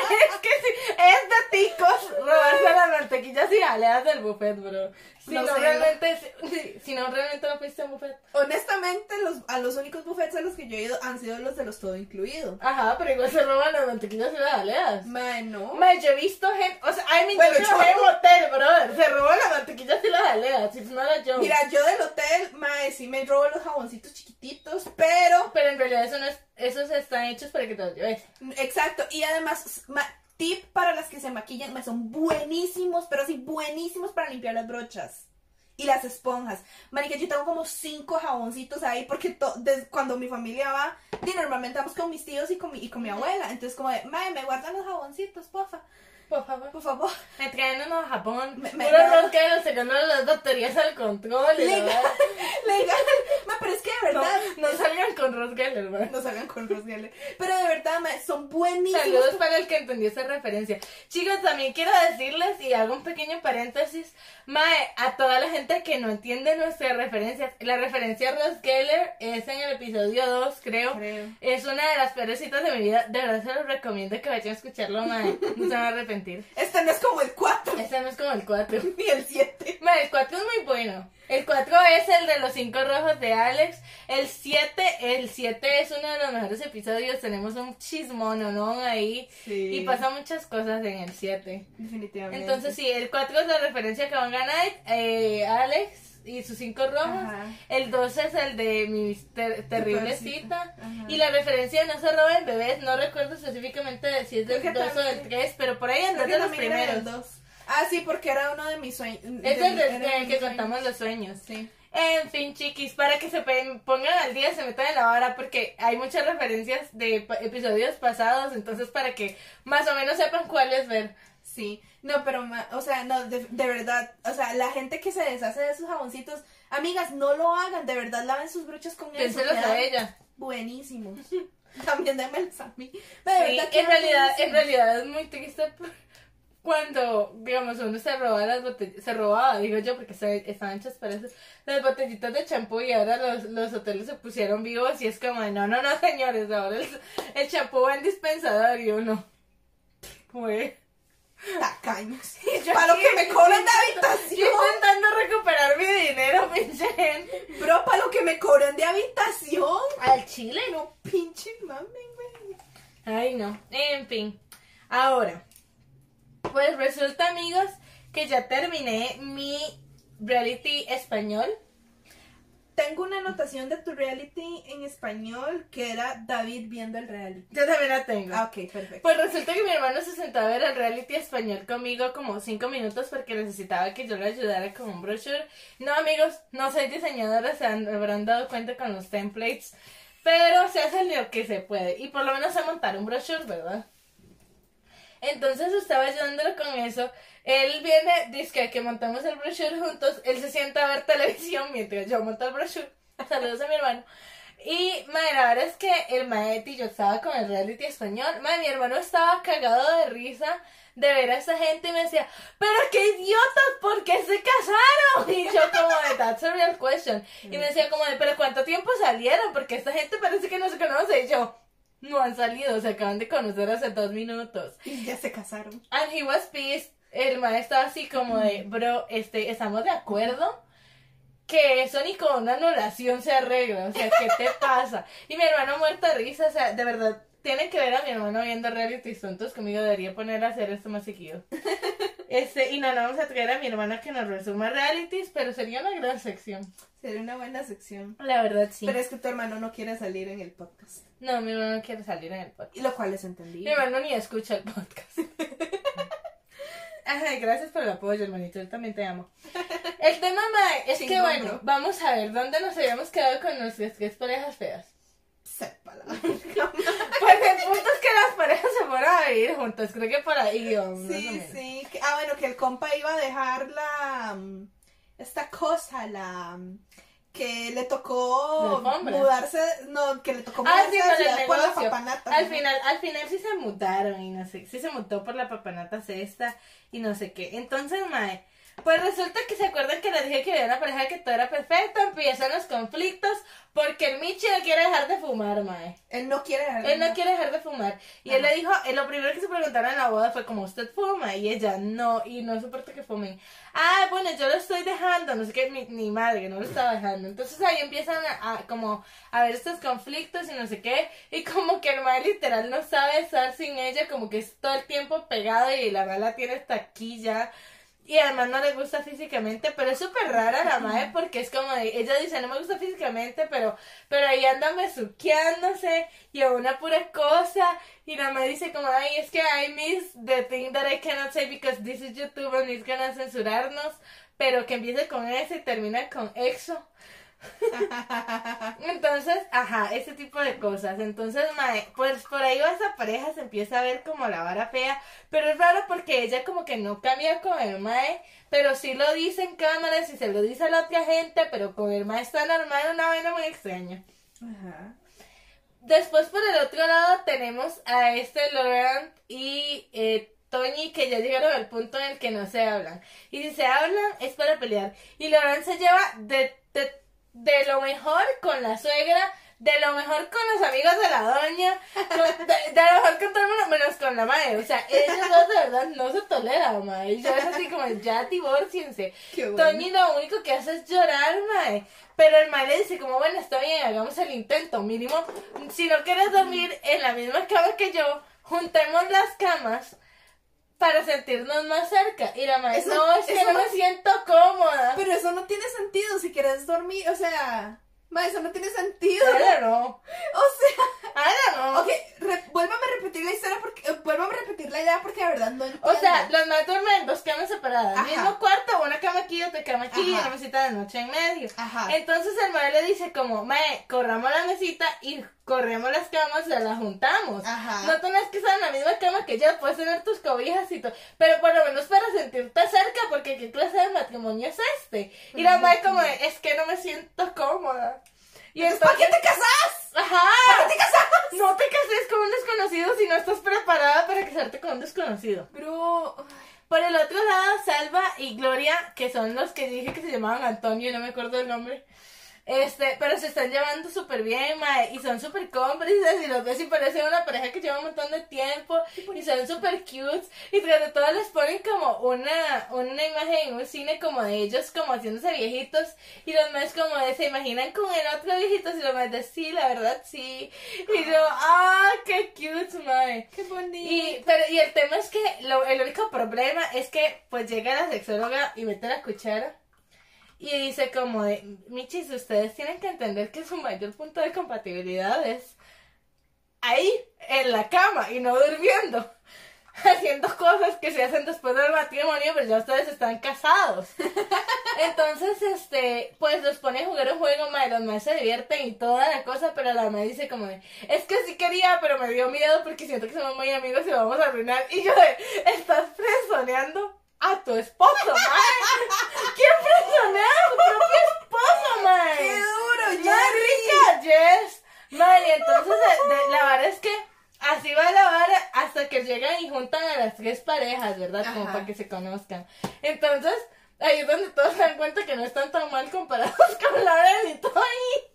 es que sí, es de ticos robarse las mantequillas y jaleas del buffet, bro. Si No no, sé, realmente, si, si no realmente no fuiste a un buffet. Honestamente, los, a los únicos buffets a los que yo he ido han sido los de los todo incluido. Ajá, pero igual se roban las mantequillas y las jaleas. Mae, no. Mae, yo he visto gente, o sea, I mean, Bueno, yo yo- en hotel, brother, se roban las mantequillas y las jaleas, it's not a joke. Mira, yo del hotel, mae, sí me robo los jaboncitos chiquititos, pero... Pero en realidad eso no es, esos están hechos para que te los lleves. Exacto, y además, ma- tip para las que se maquillan, mae, son buenísimos, pero sí buenísimos para limpiar las brochas. Y las esponjas. Marica, yo tengo como cinco jaboncitos ahí porque cuando mi familia va, y normalmente vamos con mis tíos y con mi, y con mi abuela. Entonces como de, mae, me guardan los jaboncitos, porfa, Por favor. por favor. Me traen unos a Japón, Me- me ronca de los sacando las baterías al control. Legal, legal. Ma, pero es que de verdad. No, no salgan con Ross Geller, mae. No salgan con Ross Geller. Pero de verdad, mae, son buenísimos. Saludos para el que entendió esa referencia. Chicos, también quiero decirles, y hago un pequeño paréntesis, Mae, a toda la gente que no entiende nuestras referencias, la referencia a Ross Geller es en el episodio 2, creo. Creo. Es una de las peores citas de mi vida. De verdad se los recomiendo que vayan a escucharlo, Mae. No se van a arrepentir. Este no es como el 4 Este no es como el 4. ni el 7. Mae, el 4 es muy bueno. El 4 es el de los 5 rojos de Alex. El 7, el 7 es uno de los mejores episodios. Tenemos un chismón, ¿no? Ahí. Sí. Y pasan muchas cosas en el 7. Definitivamente. Entonces sí, el 4 es la referencia que van a ganar eh, Alex y sus 5 rojos. Ajá. El 12 es el de mi ter- terrible cita. Y la referencia de no se roben bebés, no recuerdo específicamente de si es del Creo que 2 o del también- 3, pero por ahí andan de los primeros. dos. Ah, sí, porque era uno de mis sueños. Es el del del que contamos los sueños. Sí. En fin, chiquis, para que se pongan al día, se metan en la vara, porque hay muchas referencias de episodios pasados, entonces para que más o menos sepan cuáles ver. Sí, no, pero, o sea, no, de, de verdad, o sea, la gente que se deshace de esos jaboncitos, amigas, no lo hagan, de verdad, laven sus brochas con eso. A ella. Buenísimos. También démelos a mí. Pero Sí, en realidad, en realidad es muy triste cuando, digamos, uno se robaba las botellitas, se robaba, digo yo, porque estaban hechas para eso, las botellitas de champú y ahora los, los hoteles se pusieron vivos y es como, no, no, no, señores, ahora el, champú va en dispensador y uno, pues, Tacaños. yo Para lo que me cobran de yo habitación. intentando recuperar mi dinero, pinche gente. Bro, para lo que me cobran de habitación. Al chile, No, pinche mami, güey. Ay, no. En fin. Ahora, pues resulta, amigos, que ya terminé mi reality español. Tengo una anotación de tu reality en español que era David viendo el reality. Yo también la tengo. Ah, ok, perfecto. Pues resulta que mi hermano se sentó a ver el reality español conmigo como cinco minutos porque necesitaba que yo le ayudara con un brochure. No, amigos, no soy diseñadora, se han- habrán dado cuenta con los templates, pero se hace lo que se puede. Y por lo menos sé montar un brochure, ¿verdad? Entonces estaba ayudándolo con eso. Él viene, dice que montamos el brochure juntos. Él se sienta a ver televisión mientras yo monto el brochure. Saludos a mi hermano. Y, madre, la verdad es que el maestro y yo estaba con el reality español. Madre, mi hermano estaba cagado de risa de ver a esa gente y me decía, pero qué idiotas, ¿por qué se casaron? Y yo como de, that's a real question. Y me decía como de, pero ¿cuánto tiempo salieron? Porque esta gente parece que no se conoce. Y yo, no han salido, se acaban de conocer hace dos minutos. Y ya se casaron. And he was pissed. El maestro estaba así como de, bro, este, estamos de acuerdo que eso ni con una anulación se arregla. O sea, ¿qué te pasa? Y mi hermano muerto de risa, o sea, de verdad, tienen que ver a mi hermano viendo reality tontos conmigo, debería poner a hacer esto más seguido. Este, y no, no vamos a traer a mi hermana que nos resuma realities, pero sería una gran sección. Sería una buena sección. La verdad, sí. Pero es que tu hermano no quiere salir en el podcast. No, mi hermano no quiere salir en el podcast. Y lo cual es Mi entendible. hermano ni escucha el podcast. Ay, gracias por el apoyo, hermanito. Yo también te amo. El tema, mae, es que bueno, vamos a ver dónde nos habíamos quedado con nuestras tres parejas feas. Sépala. Pues el punto es que las parejas se fueron a vivir juntas. Creo que por ahí iba, más o Sí, sí. Ah, bueno, que el compa iba a dejar la. mm, Esta cosa, la. mm, Que le tocó mudarse. No, que le tocó Ah, mudarse sí, por la papanata. Al ¿no? final, al final sí se mutaron y no sé, sí se mutó por la papanata cesta y no sé qué. Entonces, mae, pues resulta que se acuerdan que les dije que había una pareja que todo era perfecto, empiezan los conflictos porque el Michi no quiere dejar de fumar, mae. Él no quiere dejar Él no quiere dejar de fumar. Y él le dijo, eh, lo primero que se preguntaron en la boda fue como, ¿usted fuma? Y ella, no, y no soporta que fumen. Ah, bueno, yo lo estoy dejando, no sé qué, mi, mi madre no lo estaba dejando. Entonces ahí empiezan a, a como a ver estos conflictos y no sé qué. Y como que el madre literal no sabe estar sin ella, como que es todo el tiempo pegado y la mala tiene hasta aquí ya. Y además no le gusta físicamente, pero es súper rara la madre porque es como de, ella dice, no me gusta físicamente, pero, pero ahí anda besuqueándose y a una pura cosa. Y la madre dice como, ay, es que I miss the thing that I cannot say because this is YouTube and it's gonna censurarnos. Pero que empiece con ese y termina con EXO. Entonces, ajá, ese tipo de cosas. Entonces, mae, pues por ahí va esa pareja, se empieza a ver como la vara fea. Pero es raro porque ella como que no cambia con el mae, pero sí lo dice en cámaras y se lo dice a la otra gente, pero con el mae está normal, una vaina muy extraña. Ajá. Después por el otro lado tenemos a este Laurent y eh, Tony que ya llegaron al punto en el que no se hablan. Y si se hablan es para pelear. Y Laurent se lleva de, de, de lo mejor con la suegra, de lo mejor con los amigos de la doña, con- de, de lo mejor con todo el mundo menos con la madre. O sea, ellos dos de verdad no se toleran, madre. Y yo es así como, ya divórciense. Bueno. Tony lo único que hace es llorar, mae. Pero el mae le dice como, bueno, está bien, hagamos el intento. Mínimo, si no quieres dormir en la misma cama que yo, juntemos las camas para sentirnos más cerca. Y la mae, Eso- no, es que no no- me siento cómoda. Pero eso no tiene sentido si quieres dormir, o sea, ma, eso no tiene sentido. Don't know. O sea, don't know. ok, re- vuélvame a repetir la historia porque, eh, vuélvame a repetir la idea porque de verdad no entiendo. O sea, los más duermen en dos camas separadas. Ajá. Mismo cuarto, una cama aquí, otra cama aquí, Ajá. una mesita de noche en medio. Ajá. Entonces el mae le dice como, mae, corramos la mesita y corremos las camas y las juntamos. Ajá. No tenés que estar en la misma cama que yo, puedes tener tus cobijas y todo. Pero por lo menos para sentirte cerca, porque qué clase de matrimonio es este. Y la mae como, de, es que no me siento cómoda. Y Entonces, ¿Para qué te casas? Ajá. ¿Para qué te casas? No te cases con un desconocido si no estás preparada para casarte con un desconocido. Bro, Por el otro lado, Salva y Gloria, que son los que dije que se llamaban Antonio, no me acuerdo el nombre. Este, pero se están llevando súper bien, mae, y son súper cómplices, y los ves y parecen una pareja que lleva un montón de tiempo, y son súper cute, y tras de todo les ponen como una, una imagen en un cine como de ellos como haciéndose viejitos, y los más como de, se imaginan con el otro viejito, y los más de, sí, la verdad, sí, y yo, ah, qué cute, mae. qué bonito. Y, pero, y el tema es que lo, el único problema es que pues llega la sexóloga y mete la cuchara y dice como de, Michis, ustedes tienen que entender que su mayor punto de compatibilidad es ahí, en la cama y no durmiendo. Haciendo cosas que se hacen después del matrimonio, pero ya ustedes están casados. Entonces, este, pues los pone a jugar un juego, madre, los más se divierten y toda la cosa, pero la madre dice como de, es que sí quería, pero me dio miedo porque siento que somos muy amigos y vamos a arruinar. Y yo de, estás presoneando a tu esposo, madre. ¿Quién presonea a su propio esposo, madre? ¡Qué duro, ¡Más Jerry! rica, Jess! Madre, y entonces de- de- la vara es que así va la vara hasta que llegan y juntan a las tres parejas, ¿verdad? Como Ajá. para que se conozcan. Entonces, ahí es donde todos se dan cuenta que no están tan mal comparados con Lauren y Tony.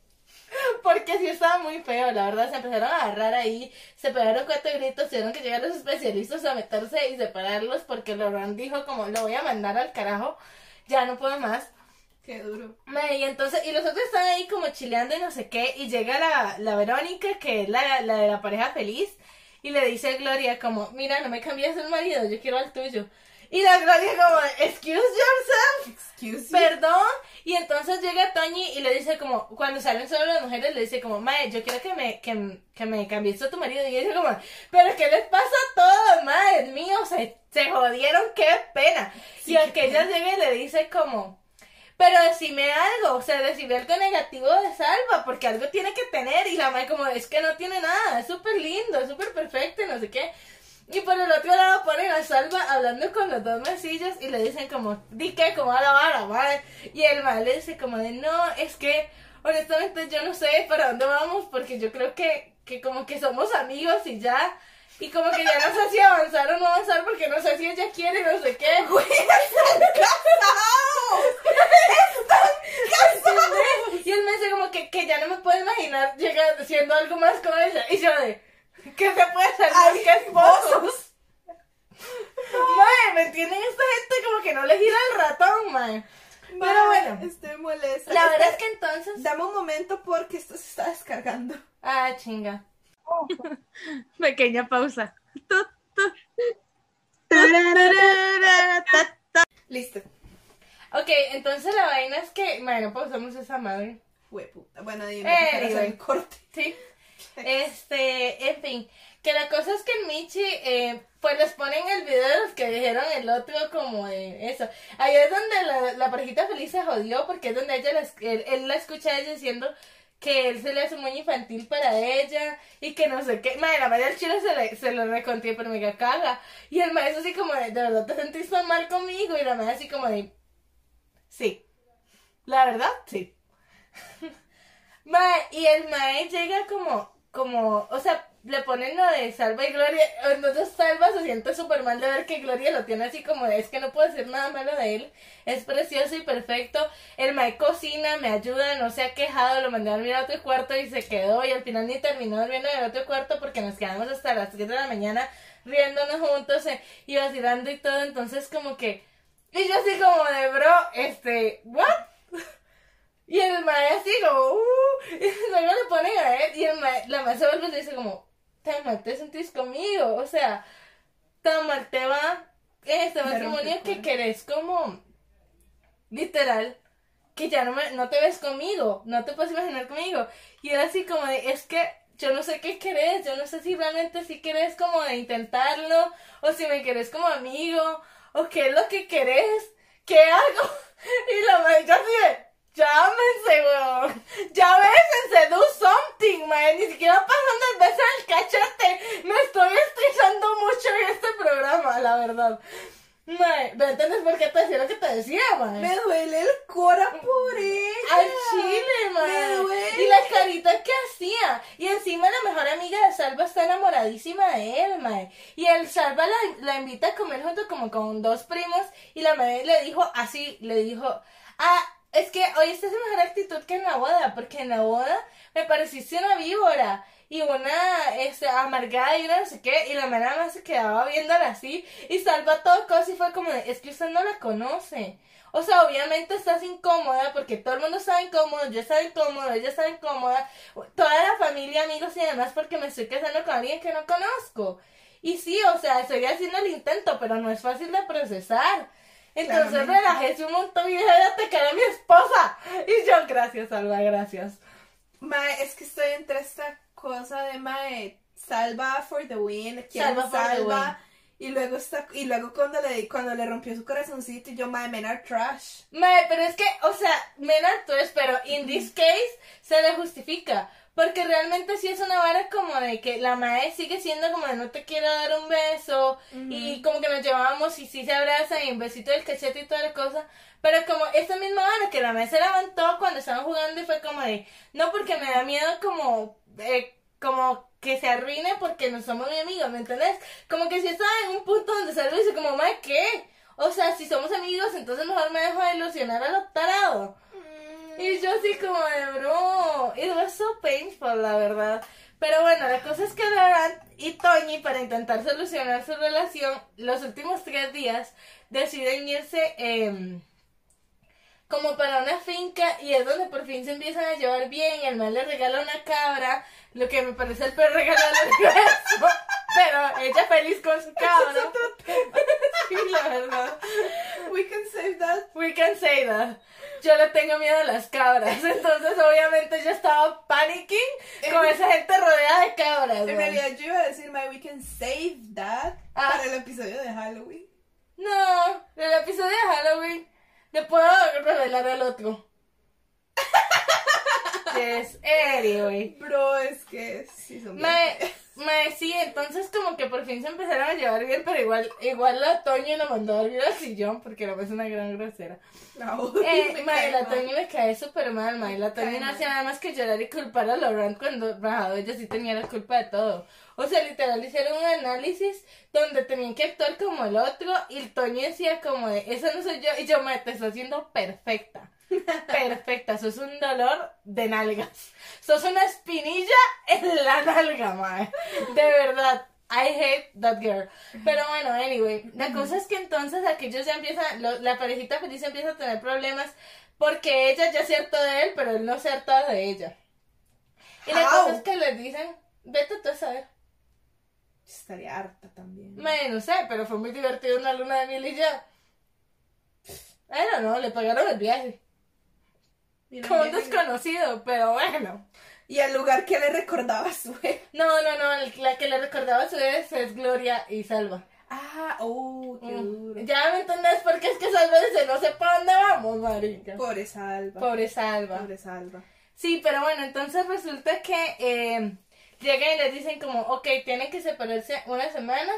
Porque sí estaba muy feo, la verdad, se empezaron a agarrar ahí, se pegaron cuatro gritos, tuvieron que llegar los especialistas a meterse y separarlos porque Laurent dijo como, lo voy a mandar al carajo, ya no puedo más. Qué duro. Y entonces, y los otros están ahí como chileando y no sé qué, y llega la, la Verónica, que es la, la de la pareja feliz, y le dice a Gloria como, mira, no me cambies el marido, yo quiero al tuyo. Y la Gloria como, excuse yourself, Excuse me. perdón, y entonces llega Toñi y le dice como, cuando salen solo las mujeres, le dice como, mae, yo quiero que me, que, que me cambies a tu marido, y ella como, pero ¿qué les pasa a todos, mae, mío, se, se jodieron, qué pena. y al que ella llega y le dice como, pero decime algo, o sea, decime algo negativo de Salva, porque algo tiene que tener. Y la madre como, es que no tiene nada, es súper lindo, es súper perfecto, y no sé qué. Y por el otro lado ponen a Salva hablando con los dos mesillos y le dicen como, di que, como a la vara, madre. Y el mal le dice como de, no, es que, honestamente yo no sé para dónde vamos, porque yo creo que, que como que somos amigos y ya. Y como que ya no sé si avanzar o no avanzar, porque no sé si ella quiere, no sé qué. ¿Entendés? Y él me dice como que, que ya no me puedo imaginar llegar haciendo algo más con ella. Y yo de, ¿qué se puede hacer más que esposos? Mae, ¿me entienden? Esta gente como que no le gira el ratón, mae. Pero bueno, Estoy molesta. la verdad es que entonces... Dame un momento porque esto se está descargando. Ah, chinga. Pequeña pausa. Listo. Ok, entonces la vaina es que, bueno, pausamos esa madre. Fue puta. Bueno, dime. Eh, para hacer anyway. el corte. Sí. Este, en fin, que la cosa es que en Michi, eh, pues les ponen el video de los que dijeron el otro como de eso. Ahí es donde la, la parejita feliz se jodió porque es donde ella él, la escucha a ella diciendo que él se le hace muy infantil para ella y que no sé qué. Madre, la madre del chile se le, se lo recontió, pero mega caga. Y el maestro así como de, ¿de verdad te sentiste mal conmigo? Y la madre así como de, sí. La verdad, sí. Mae, y el mae llega como, como, o sea, le ponen lo de Salva y Gloria, entonces Salva se siente súper mal de ver que Gloria lo tiene así como de, es que no puedo decir nada malo de él, es precioso y perfecto, el mae cocina, me ayuda, no se ha quejado, lo mandé a dormir a otro cuarto y se quedó, y al final ni terminó durmiendo en otro cuarto porque nos quedamos hasta las 3 de la mañana riéndonos juntos eh, y vacilando y todo, entonces como que, y yo así como de, bro, este, ¿what? Y el mae así como, uh, y luego le ponen a él y el mae, la mae se vuelve y le dice como, tan mal te sentís conmigo, o sea, tan mal te va este matrimonio que querés como, literal, que ya no, me, no te ves conmigo, no te puedes imaginar conmigo. Y él así como de, es que yo no sé qué querés, yo no sé si realmente si querés como de intentarlo, o si me querés como amigo, o qué es lo que querés, qué hago. Y la yo así de, llámense, weón, ya bésense, do something, man, ni siquiera pasando el beso del cachete, me estoy estresando mucho en este programa, la verdad. Mae, ¿me entiendes por qué te decía lo que te decía, mae? Me duele el cora por ella. Al chile, Me man. duele. Y la carita que hacía. Y encima la mejor amiga de Salva está enamoradísima de él, mae. Y el Salva la, la invita a comer junto como con dos primos. Y la madre le dijo así, le dijo, ah, es que hoy estás en mejor actitud que en la boda. Porque en la boda me pareciste una víbora. Y una este, amargada y una no sé qué. Y la madre nada más se quedaba viéndola así. Y Salva todo cosa y fue como, de, es que usted no la conoce. O sea, obviamente estás incómoda porque todo el mundo estaba incómodo, yo estaba incómodo, ella estaba incómoda, toda la familia, amigos y demás porque me estoy casando con alguien que no conozco. Y sí, o sea, estoy haciendo el intento, pero no es fácil de procesar. Entonces relajé un montón y dejé de atacar a mi esposa. Y yo, gracias, Alba, gracias. Mae, es que estoy entre esta cosa de Mae, salva for the win, quiero Salva salva, y luego está, y luego cuando le, cuando le rompió su corazoncito, y yo, Mae, men are trash. Mae, pero es que, o sea, men are trash, pero in this case se le justifica. Porque realmente sí es una vara como de que la mae sigue siendo como de no te quiero dar un beso y como que nos llevábamos y sí se abrazan y un besito del cachete y toda la cosa. Pero como esta misma vara que la mae se levantó cuando estaban jugando y fue como de no porque me da miedo como eh, como que se arruine porque no somos muy amigos, ¿me entendés? Como que si estaba en un punto donde y dice como mae, ¿qué? O sea, si somos amigos, entonces mejor me dejo de ilusionar a lo tarado. Y yo así como de bro, it was so painful, la verdad. Pero bueno, la cosa es que Laurent y Toñi, para intentar solucionar su relación, los últimos tres días deciden irse em, como para una finca y es donde por fin se empiezan a llevar bien. Y el mal le regala una cabra, lo que me parece el peor regalo del universo. Pero ella feliz con su cabra. Sí, la verdad. We can save that. We can say that. Yo le tengo miedo a las cabras. Entonces, obviamente, yo estaba panicking con esa gente rodeada de cabras. En man. realidad yo iba a decir, Mae, we can save that Ah. para el episodio de Halloween. No, el episodio de Halloween le puedo revelar el otro. Yes, anyway. Bro, es que sí son Mae, bien. mae, sí, entonces como que por fin se empezaron a llevar bien, pero igual, igual la Toñi lo mandó a dormir al sillón porque la es una gran grosera. No, Eh, me mae, la. Toñi me cae súper mal, mae. La Me Toñi no hacía nada más que llorar y culpar a Laurent cuando bajado ella sí tenía la culpa de todo. O sea, literal hicieron un análisis donde tenían que actuar como el otro y el Toñi decía como de, esa no soy yo y yo me te estoy haciendo perfecta. Perfecta, sos un dolor de nalgas. Sos una espinilla en la nalga, mae. De verdad. I hate that girl. Pero bueno, anyway. La cosa es que entonces aquellos ya empiezan, lo- la parejita feliz empieza a tener problemas porque ella ya se hartó de él, pero él no se hartó de ella. Y la cosa es que les dicen, vete tú a saber. Estaría harta también. Me, no sé, pero fue muy divertido una luna de miel y ya. Don't know, le pagaron el viaje. Como un desconocido, pero bueno. Y el lugar que le recordaba a su ex. No, no, no, el- la que le recordaba a su ex es Gloria y Salva. Ah, oh, qué Mm. duro. Ya me entendés porque es que Salva dice, no sé para dónde vamos, marica. Pobre Salva. Pobre Salva. Pobre Salva. Sí, pero bueno, entonces resulta que eh, llegan y les dicen como, ok, tienen que separarse una semana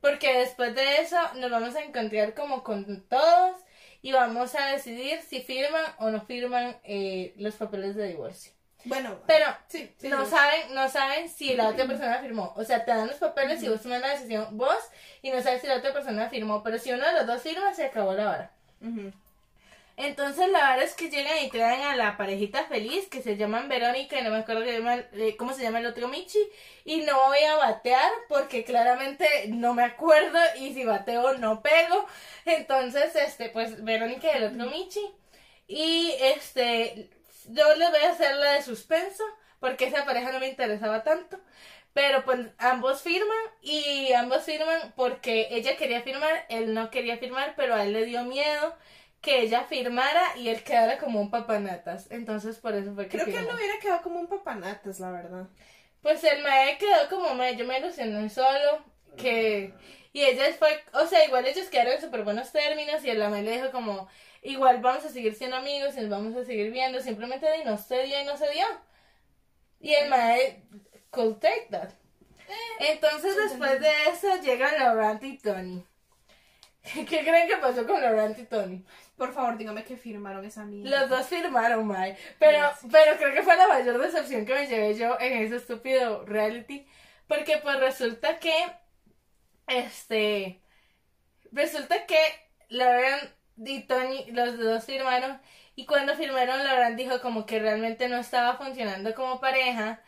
porque después de eso nos vamos a encontrar como con todos y vamos a decidir si firman o no firman eh, los papeles de divorcio. Bueno, Pero sí, sí, no sí. saben, no saben si la otra persona firmó. O sea, te dan los papeles y vos tomas la decisión vos y no sabes si la otra persona firmó. Pero si uno de los dos firma, se acabó la hora. Ujú. Entonces la verdad es que llegan y traen a la parejita feliz que se llaman Verónica y no me acuerdo eh, cómo se llama el otro Michi y no voy a batear porque claramente no me acuerdo y si bateo no pego. Entonces, este, pues Verónica y el otro Michi y este, yo les voy a hacer la de suspenso porque esa pareja no me interesaba tanto. Pero pues ambos firman y ambos firman porque ella quería firmar, él no quería firmar, pero a él le dio miedo que ella firmara y él quedara como un papanatas. Entonces por eso fue que Creo que él no hubiera quedado como un papanatas, la verdad. Pues el mae quedó como mae, yo me ilusioné solo, que... Y ella fue, o sea, igual ellos quedaron en súper buenos términos y el mae le dijo como, igual vamos a seguir siendo amigos y nos vamos a seguir viendo, simplemente de no se dio y no se dio. Y el mae could take that. Entonces después de eso llegan Laurent y Tony. ¿Qué creen que pasó con Laurent y Tony? Por favor, dígame que firmaron esa mierda. Los dos firmaron, Mae. Pero, pero creo que fue la mayor decepción que me llevé yo en ese estúpido reality. Porque pues resulta que. Este. Resulta que Lauren y Tony, los dos firmaron. Y cuando firmaron, Lauren dijo como que realmente no estaba funcionando como pareja.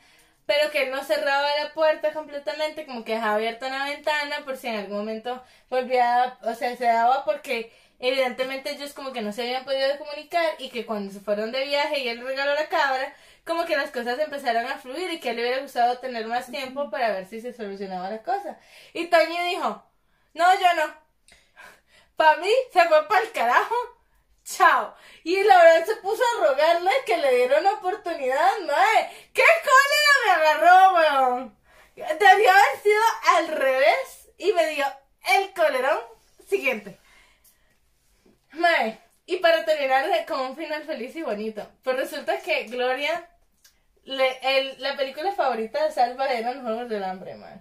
Pero que él no cerraba la puerta completamente, como que dejaba abierta una ventana por si en algún momento volvía, o sea, se daba porque evidentemente ellos como que no se habían podido comunicar y que cuando se fueron de viaje y él regaló la cabra, como que las cosas empezaron a fluir y que a él le hubiera gustado tener más tiempo para ver si se solucionaba la cosa. Y Toño dijo, no, yo no. Para mí se fue para el carajo. Chao. Y la verdad se puso a rogarle que le diera una oportunidad, mae. ¿Qué cólera me agarró, weón? Debió haber sido al revés y me dio el colerón siguiente. Mae, y para terminar de- con un final feliz y bonito, pues resulta que Gloria, le- el- la película favorita de Salva eran los Juegos del Hambre, mae.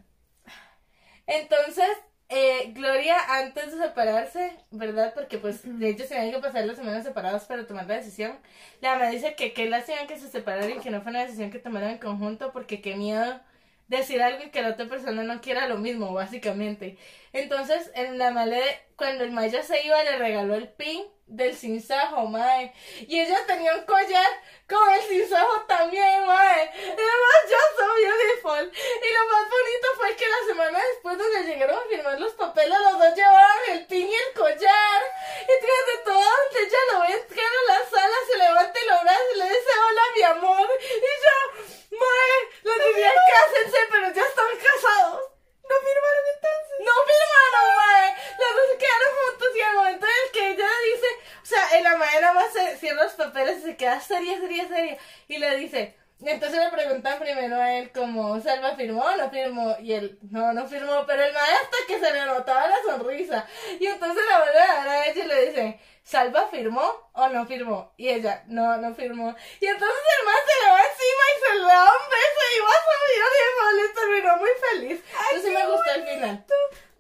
Entonces, eh, Gloria, antes de separarse, ¿verdad? Porque pues de hecho tenían que pasar las semanas separadas para tomar la decisión. La mamá dice que qué lástima que se y que no fue una decisión que tomaran en conjunto porque qué miedo decir algo y que la otra persona no quiera lo mismo, básicamente. Entonces, en la male, cuando el Maya se iba, le regaló el pin del sinsajo, mae. Y ella tenía un collar con el sinsajo también, mae. Además, yo soy beautiful. Y lo más bonito fue que la semana después, donde llegaron a firmar los papeles, los dos llevaban el pin y el collar. Y tras de todo, donde ella lo ve entrar a la sala, se levanta y lo abraza y le dice, hola, mi amor. Y yo, mae, lo diría, cásense, pero ya están casados. ¿No firmaron entonces? No firmaron, mae. Los dos se quedaron juntos y al momento en el que ella dice, o sea, en la mae nada más cierra los papeles y se queda seria, seria, seria. Y le dice, entonces le preguntan primero a él como, Salva firmó o no firmó. Y él, no, no firmó, pero el mae hasta que se le notaba la sonrisa. Y entonces la vuelve a dar a ella y le dicen, Salva firmó o no firmó. Y ella, no, no firmó. Y entonces el mae se le va encima y se le da un beso y vas a ver, y les terminó muy feliz. Entonces sí me gustó el final.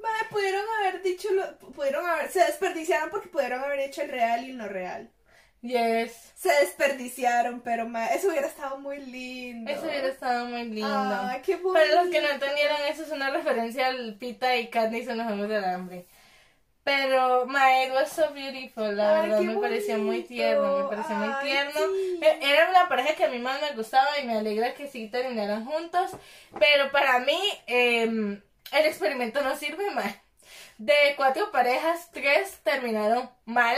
Madre, pudieron haber dicho, lo, pudieron haber, se desperdiciaron porque pudieron haber hecho el real y el no real. Yes. Se desperdiciaron, pero madre, eso hubiera estado muy lindo. Eso hubiera estado muy lindo. Ay, qué bonito. Para los que no entendieron, eso es una referencia al Pita y Katniss en los Juegos del Hambre. Pero, my, it was so beautiful, la Ay, verdad, me pareció muy bonito. tierno, me pareció muy tierno. sí. E- Era una pareja que a mí más me gustaba y me alegra que sí terminaran juntos. Pero para mí, em, el experimento no sirve mal. De cuatro parejas, tres terminaron mal.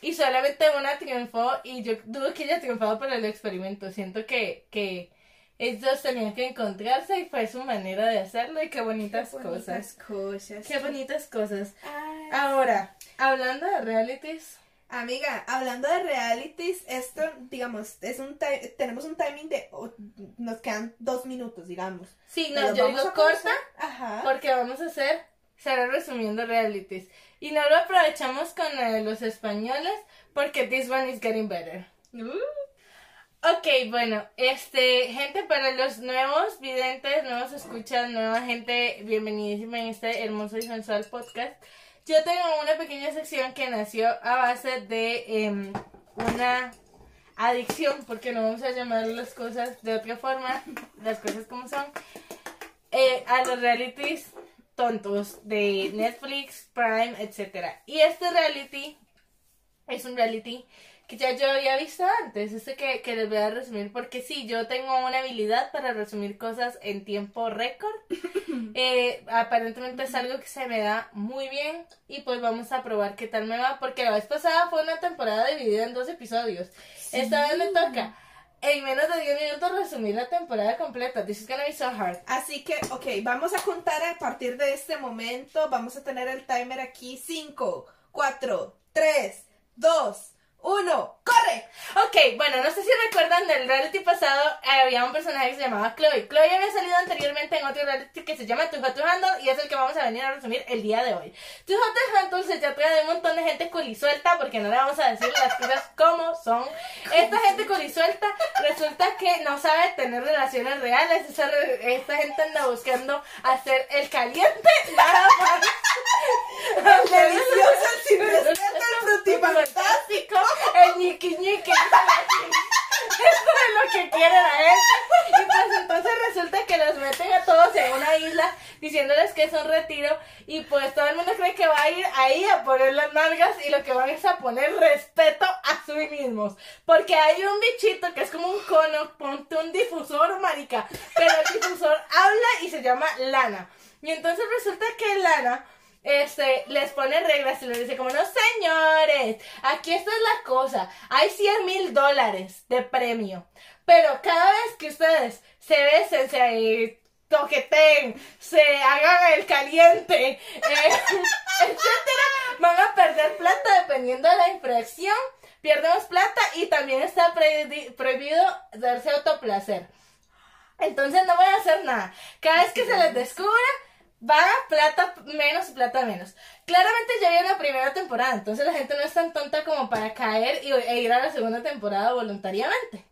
Y solamente una triunfó y yo dudo que haya triunfado por el experimento. Siento que, que ellos tenían que encontrarse y fue su manera de hacerlo y qué bonitas, Qué bonitas cosas. cosas. Qué bonitas cosas. Ay, Ahora, hablando de realities, Amiga, hablando de realities, esto, digamos, es un tenemos un timing de, o- nos quedan dos minutos, digamos. Sí, no, Pero yo digo corta Ajá. porque vamos a hacer, será resumiendo realities. Y no lo aprovechamos con eh, los españoles porque this one is getting better. Uh, Ok, bueno, este, gente, para los nuevos videntes, nuevos escuchas, nueva gente, bienvenidísima en este hermoso y sensual podcast. Yo tengo una pequeña sección que nació a base de em, una adicción, porque no vamos a llamar las cosas de otra forma, las cosas como son, eh, a los realities tontos de Netflix, Prime, etc. Y este reality es un reality ya yo había visto antes, este que, que les voy a resumir, porque sí, yo tengo una habilidad para resumir cosas en tiempo récord. Eh, aparentemente es algo que se me da muy bien y pues vamos a probar qué tal me va, porque la vez pasada fue una temporada dividida en dos episodios. Esta vez me toca en menos de 10 minutos resumir la temporada completa. This is gonna be so hard. Así que, ok, vamos a contar a partir de este momento. Vamos a tener el timer aquí. 5, 4, 3, 2, 1, ¡corre! Ok, bueno, no sé si recuerdan del reality pasado, había un personaje que se llamaba Chloe. Chloe había salido anteriormente en otro reality que se llama Too Hot to Handle y es el que vamos a venir a resumir el día de hoy. Too Hot to Handle se trata de un montón de gente colisuelta porque no le vamos a decir las cosas como son. Esta gente colisuelta resulta que no sabe tener relaciones reales. Esa re- esta gente anda buscando hacer el caliente nada más. El delicioso, el fantástico, el ñiqui ñiqui. Eso es lo que quiere la gente. Y pues entonces resulta que los meten a todos en una isla diciéndoles que es un retiro. Y pues todo el mundo cree que va a ir ahí a poner las nalgas y lo que van es a poner respeto a sí mismos. Porque hay un bichito que es como un cono, ponte un difusor, marica. Pero el difusor habla y se llama Lana. Y entonces resulta que Lana este, les pone reglas y les dice como, no señores, aquí esta es la cosa, hay 100 mil dólares de premio, pero cada vez que ustedes se besen, se toqueten, se hagan el caliente, eh, etcétera, van a perder plata dependiendo de la infracción, pierdemos plata y también está prohibi- prohibido darse autoplacer. Entonces no voy a hacer nada. Cada vez que se les descubra, va plata menos plata menos. Claramente ya vi la primera temporada, entonces la gente no es tan tonta como para caer y, e ir a la segunda temporada voluntariamente.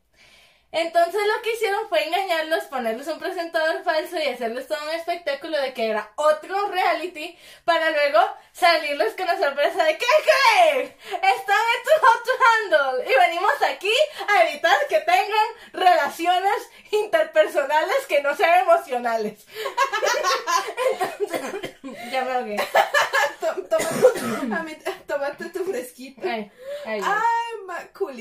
Entonces lo que hicieron fue engañarlos, ponerles un presentador falso y hacerles todo un espectáculo de que era otro reality para luego salirles con la sorpresa de ¿qué creen? Están en tu hot handle y venimos aquí a evitar que tengan relaciones interpersonales que no sean emocionales. Entonces, ya me ahogué. Tó- Tómate, tu fresquito. Ay, ay, ay. Ay, ma,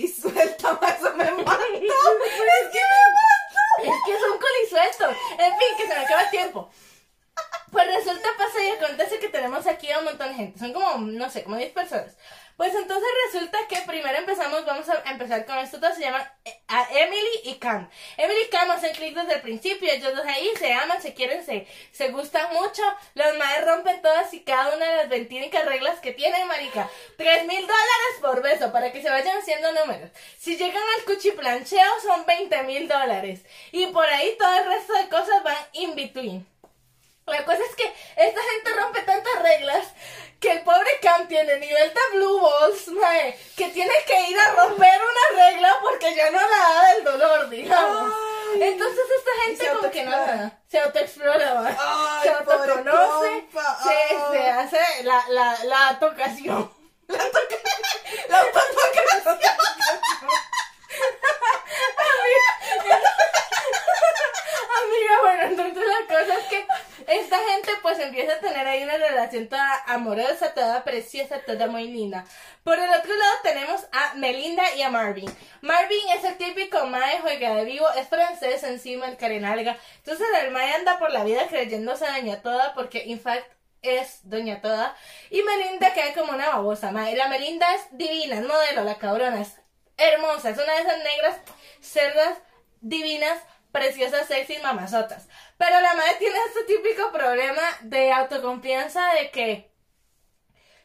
suelta, ma, eso me mató. Es que me mató. Es que son colisueltos. En fin, que se me acaba el tiempo. Pues resulta, pasa y acontece que tenemos aquí a un montón de gente. Son como, no sé, como 10 personas. Pues entonces resulta que primero empezamos, vamos a empezar con estos dos, se llaman eh, a Emily y Cam. Emily y Cam hacen clic desde el principio, ellos dos ahí se aman, se quieren, se, se gustan mucho. Los madres rompen todas y cada una de las ventínicas reglas que tienen, marica. Tres mil dólares por beso, para que se vayan haciendo números. Si llegan al cuchiplancheo son 20 mil dólares. Y por ahí todo el resto de cosas van in between. La cosa es que esta gente rompe tantas reglas que el pobre Cam tiene nivel de blue balls, mae, que tiene que ir a romper una regla porque ya no la da del dolor, digamos. Ay. Entonces esta gente como que no se autoexplora, mae. Ay, se autoconoce, se, se hace la, la, la tocación. La autotocación. Amiga, bueno, entonces la cosa es que esta gente pues empieza a tener ahí una relación toda amorosa, toda preciosa, toda muy linda. Por el otro lado tenemos a Melinda y a Marvin. Marvin es el típico mae juega de vivo, es francés encima, el carenalga. Entonces el mae anda por la vida creyéndose doña toda porque in fact es doña toda. Y Melinda queda como una babosa, mae. La Melinda es divina, es modelo, la cabrona es hermosa, es una de esas negras cerdas divinas, preciosas, sexy, mamazotas. Pero la madre tiene este típico problema de autoconfianza de que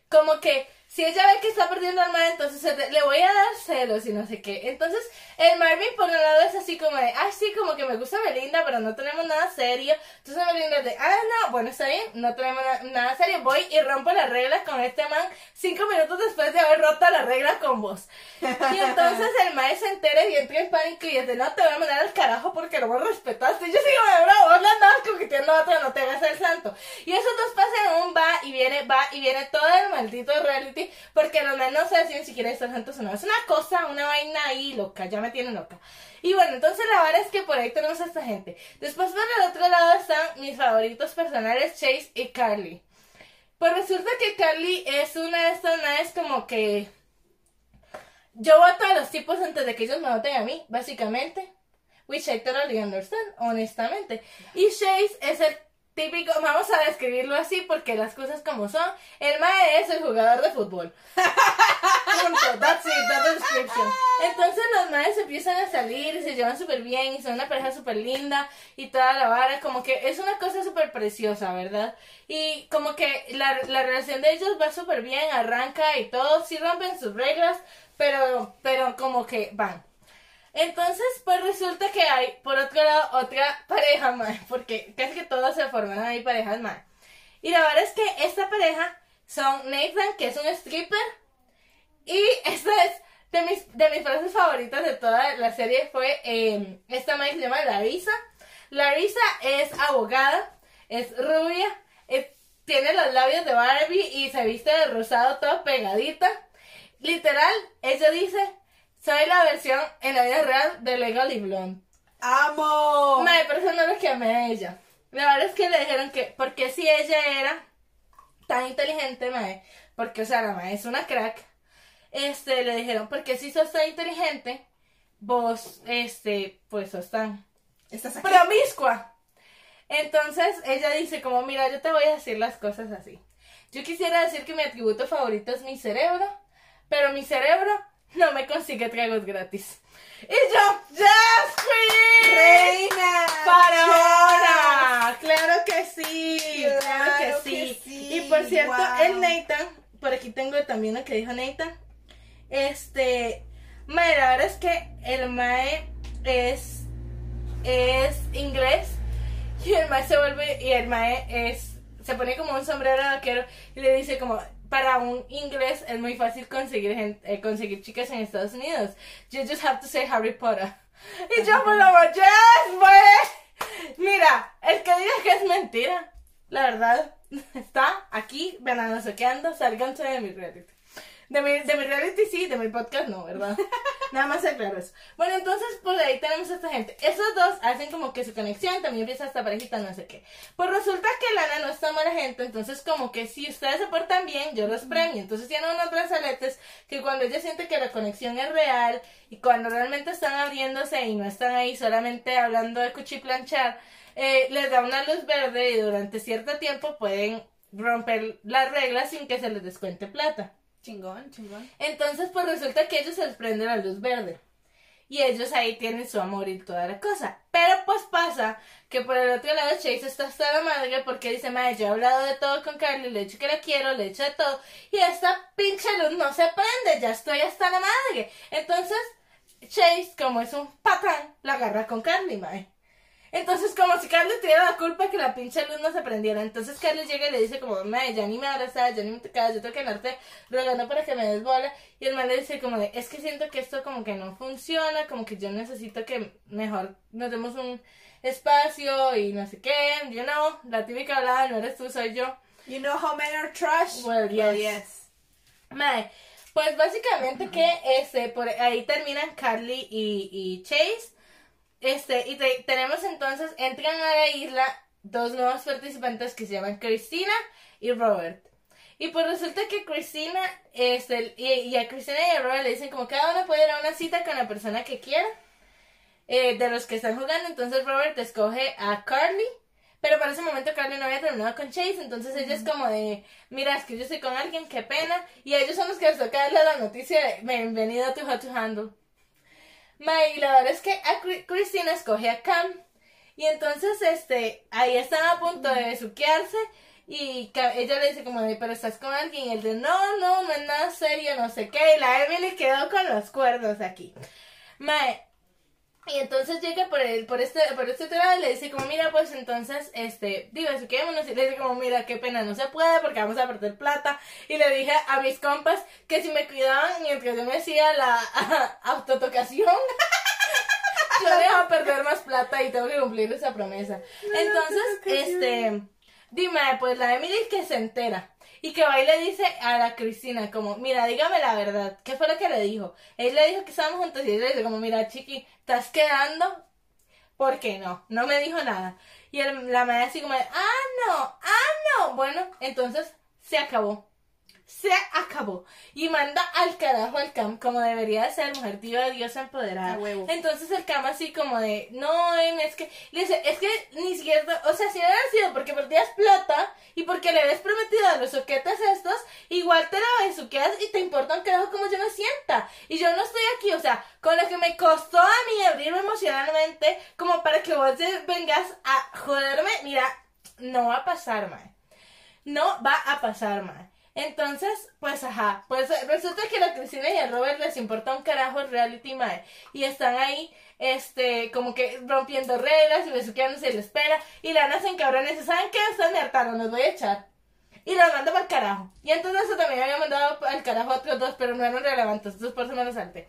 como que si ella ve que está perdiendo al mae, entonces le voy a dar celos y no sé qué. Entonces, el Marvin por un lado es así como de, ay, sí, como que me gusta Belinda, pero no tenemos nada serio. Entonces Belinda de, ah, no, bueno, está bien, no tenemos na- nada serio. Voy y rompo las reglas con este man cinco minutos después de haber roto las reglas con vos. Y entonces el mae se entera y entra en pánico y de, no, te voy a mandar al carajo porque no me respetaste. Y yo sigo de, bro, vos la andabas coqueteando a otra, no te hagas el santo. Y esos dos pasan un va y viene, va y viene todo el maldito reality porque los men no se deciden si quieren estar juntos o no. Es una cosa, una vaina ahí loca, ya me tiene loca. Y bueno, entonces la verdad es que por ahí tenemos a esta gente. Después por el otro lado están mis favoritos personales, Chase y Carly. Pues resulta que Carly es una de estas madres como que... Yo voto a los tipos antes de que ellos me voten a mí, básicamente. Which I totally understand, honestamente. Y Chase es el típico, vamos a describirlo así porque las cosas como son. El mae es el jugador de fútbol. Punto, that's it, that's the description. Entonces los maes empiezan a salir y se llevan súper bien y son una pareja súper linda y toda la vara, como que es una cosa súper preciosa, ¿verdad? Y como que la, la relación de ellos va súper bien, arranca y todo, sí rompen sus reglas, pero, pero como que van. Entonces, pues resulta que hay, por otro lado, otra pareja más, porque casi que todos se forman ahí parejas más. Y la verdad es que esta pareja son Nathan, que es un stripper, y esta es de mis, de mis frases favoritas de toda la serie fue eh, esta madre se llama Larissa. Larissa es abogada, es rubia, tiene los labios de Barbie y se viste de rosado todo pegadita. Literal, ella dice, soy la versión en la vida real de Legally Blonde. ¡Amo! Pero eso no lo que amé a ella. La verdad es que le dijeron que, porque si ella era tan inteligente, madre, porque, o sea, la madre es una crack, este, le dijeron, porque si sos tan inteligente, vos, este, pues sos tan Estás aquí. promiscua. Entonces ella dice como, mira, yo te voy a decir las cosas así. Yo quisiera decir que mi atributo favorito es mi cerebro, pero mi cerebro no me consigue tragos gratis. Y yo, ¡Yes, Queen! ¡Reina! ¡Faraona! ¡Claro que sí! ¡Claro, Claro que, que sí. sí, Y por cierto, wow. el Nathan, por aquí tengo también lo que dijo Nathan. Este, mae, la verdad es que el mae es, es inglés y el mae se vuelve, y el mae es, se pone como un sombrero vaquero y le dice como, para un inglés es muy fácil conseguir, eh, conseguir chicas en Estados Unidos. You just have to say Harry Potter. Y yo me lo voy, yes. Mira, el que diga que es mentira, la verdad, está aquí bananosoqueando, sálganse de mi reality. De mi, de mi reality sí, de mi podcast no, ¿verdad? Nada más aclaro eso. Bueno, entonces, pues ahí tenemos a esta gente. Esos dos hacen como que su conexión, también empieza esta parejita, no sé qué. Pues resulta que Lana no es tan mala gente, entonces como que si ustedes se portan bien, yo los premio. Entonces tienen unos brazaletes que cuando ella siente que la conexión es real y cuando realmente están abriéndose y no están ahí solamente hablando de cuchiplanchar, eh, les da una luz verde y durante cierto tiempo pueden romper las reglas sin que se les descuente plata. Chingón, chingón. Entonces, pues resulta que ellos se les prende la luz verde. Y ellos ahí tienen su amor y toda la cosa. Pero pues pasa que por el otro lado Chase está hasta la madre porque dice, madre, yo he hablado de todo con Carly, le he dicho que la quiero, le he dicho de todo. Y esta pinche luz no se prende, ya estoy hasta la madre. Entonces, Chase, como es un patán, la agarra con Carly, mae. Entonces, como si Carly tuviera la culpa que la pinche luz no se prendiera. Entonces, Carly llega y le dice como, mae, ya ni me abrazas, ya ni me tocas, yo tengo que andarte rogando para que me des bola. Y el man le dice como de, es que siento que esto como que no funciona, como que yo necesito que mejor nos demos un espacio y no sé qué, you know, la típica hablada, no eres tú, soy yo. You know how men are trash? Well, yes. Mae, pues básicamente que este, por ahí terminan Carly y, y Chase. Este, y te- tenemos entonces, entran a la isla dos nuevos participantes que se llaman Cristina y Robert. Y pues resulta que Cristina, este, y, y a Cristina y a Robert le dicen como cada uno puede ir a una cita con la persona que quiera. eh, de los que están jugando, entonces Robert escoge a Carly. Pero para ese momento Carly no había terminado con Chase, entonces ella es como de, mira, es que yo estoy con alguien, qué pena. Y a ellos son los que les toca darle la noticia de, bienvenido a tu How to Handle. Ma, y la verdad es que a Cri- Cristina escoge a Cam. Y entonces, este, ahí están a punto de besuquearse. Y ella le dice como de, pero estás con alguien. Y él de, no, no, no es nada serio, no sé qué. Y la Emily quedó con los cuernos aquí. Mae, y entonces llega por el, por este, por este tema y le dice como, mira, pues entonces, este, quedémonos. Y le dice como, mira, qué pena, no se puede porque vamos a perder plata. Y le dije a mis compas que si me cuidaban mientras yo me hacía la autotocación, yo le iba a perder más plata y tengo que cumplir esa promesa. Entonces, este, dime, pues la Emily que se entera. Y que va y le dice a la Cristina como, mira, dígame la verdad, ¿qué fue lo que le dijo? Él le dijo que estábamos juntos y ella le dice como, mira, chiqui, ¿estás quedando? ¿Por qué no? No me dijo nada. Y el- la madre así como, de, ah, no, ah, no. Bueno, entonces se acabó. Se acabó. Y manda al carajo al cam, como debería de ser mujer diva, diosa empoderada. Huevo. Entonces el cam así como de, no, es que, le dice, es que ni siquiera, o sea, si hubiera sido porque perdías plata y porque le habías prometido a los soquetes estos, igual te la besuqueas y te importa un carajo como yo me sienta. Y yo no estoy aquí, o sea, con lo que me costó a mí abrirme emocionalmente, como para que vos vengas a joderme, mira, no va a pasar, mae. No va a pasar, mae. Entonces, pues ajá, pues resulta que la Cristina y a Robert les importa un carajo el reality, mae. Y están ahí, este, como que rompiendo reglas y besuqueándose les espera. Y Lana se encabrona y ¿saben qué? Ustedes me hartaron, los voy a echar. Y los manda para el carajo. Y entonces también había mandado al carajo a otros dos, pero no eran relevantes, entonces por eso me los salté.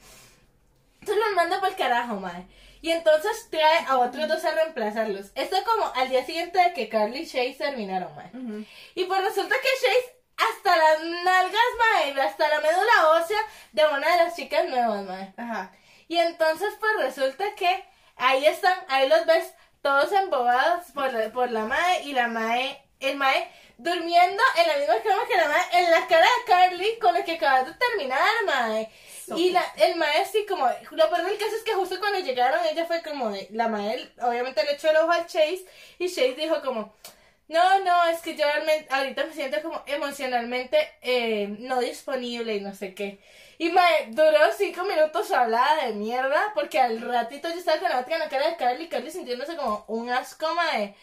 Entonces los manda para el carajo, mae. Y entonces trae a otros dos a reemplazarlos. Esto como al día siguiente de que Carly y Chase terminaron, mae. Ujú. Y pues resulta que Chase hasta las nalgas, mae, hasta la médula ósea de una de las chicas nuevas, mae. Ajá. Y entonces pues resulta que ahí están, ahí los ves todos embobados por la, por la mae y la mae, el mae durmiendo en la misma cama que la mae, en la cara de Carly con la que acabas de terminar, mae. Y la, el mae así como, lo peor del caso es que justo cuando llegaron ella fue como de, la mae obviamente le echó el ojo al Chase y Chase dijo como, no, no, es que yo realmente ahorita me siento como emocionalmente eh, no disponible y no sé qué. Y mae, duró cinco minutos hablada de mierda, porque al ratito yo estaba con la otra en la cara de Carly, Carly sintiéndose como un asco, mae.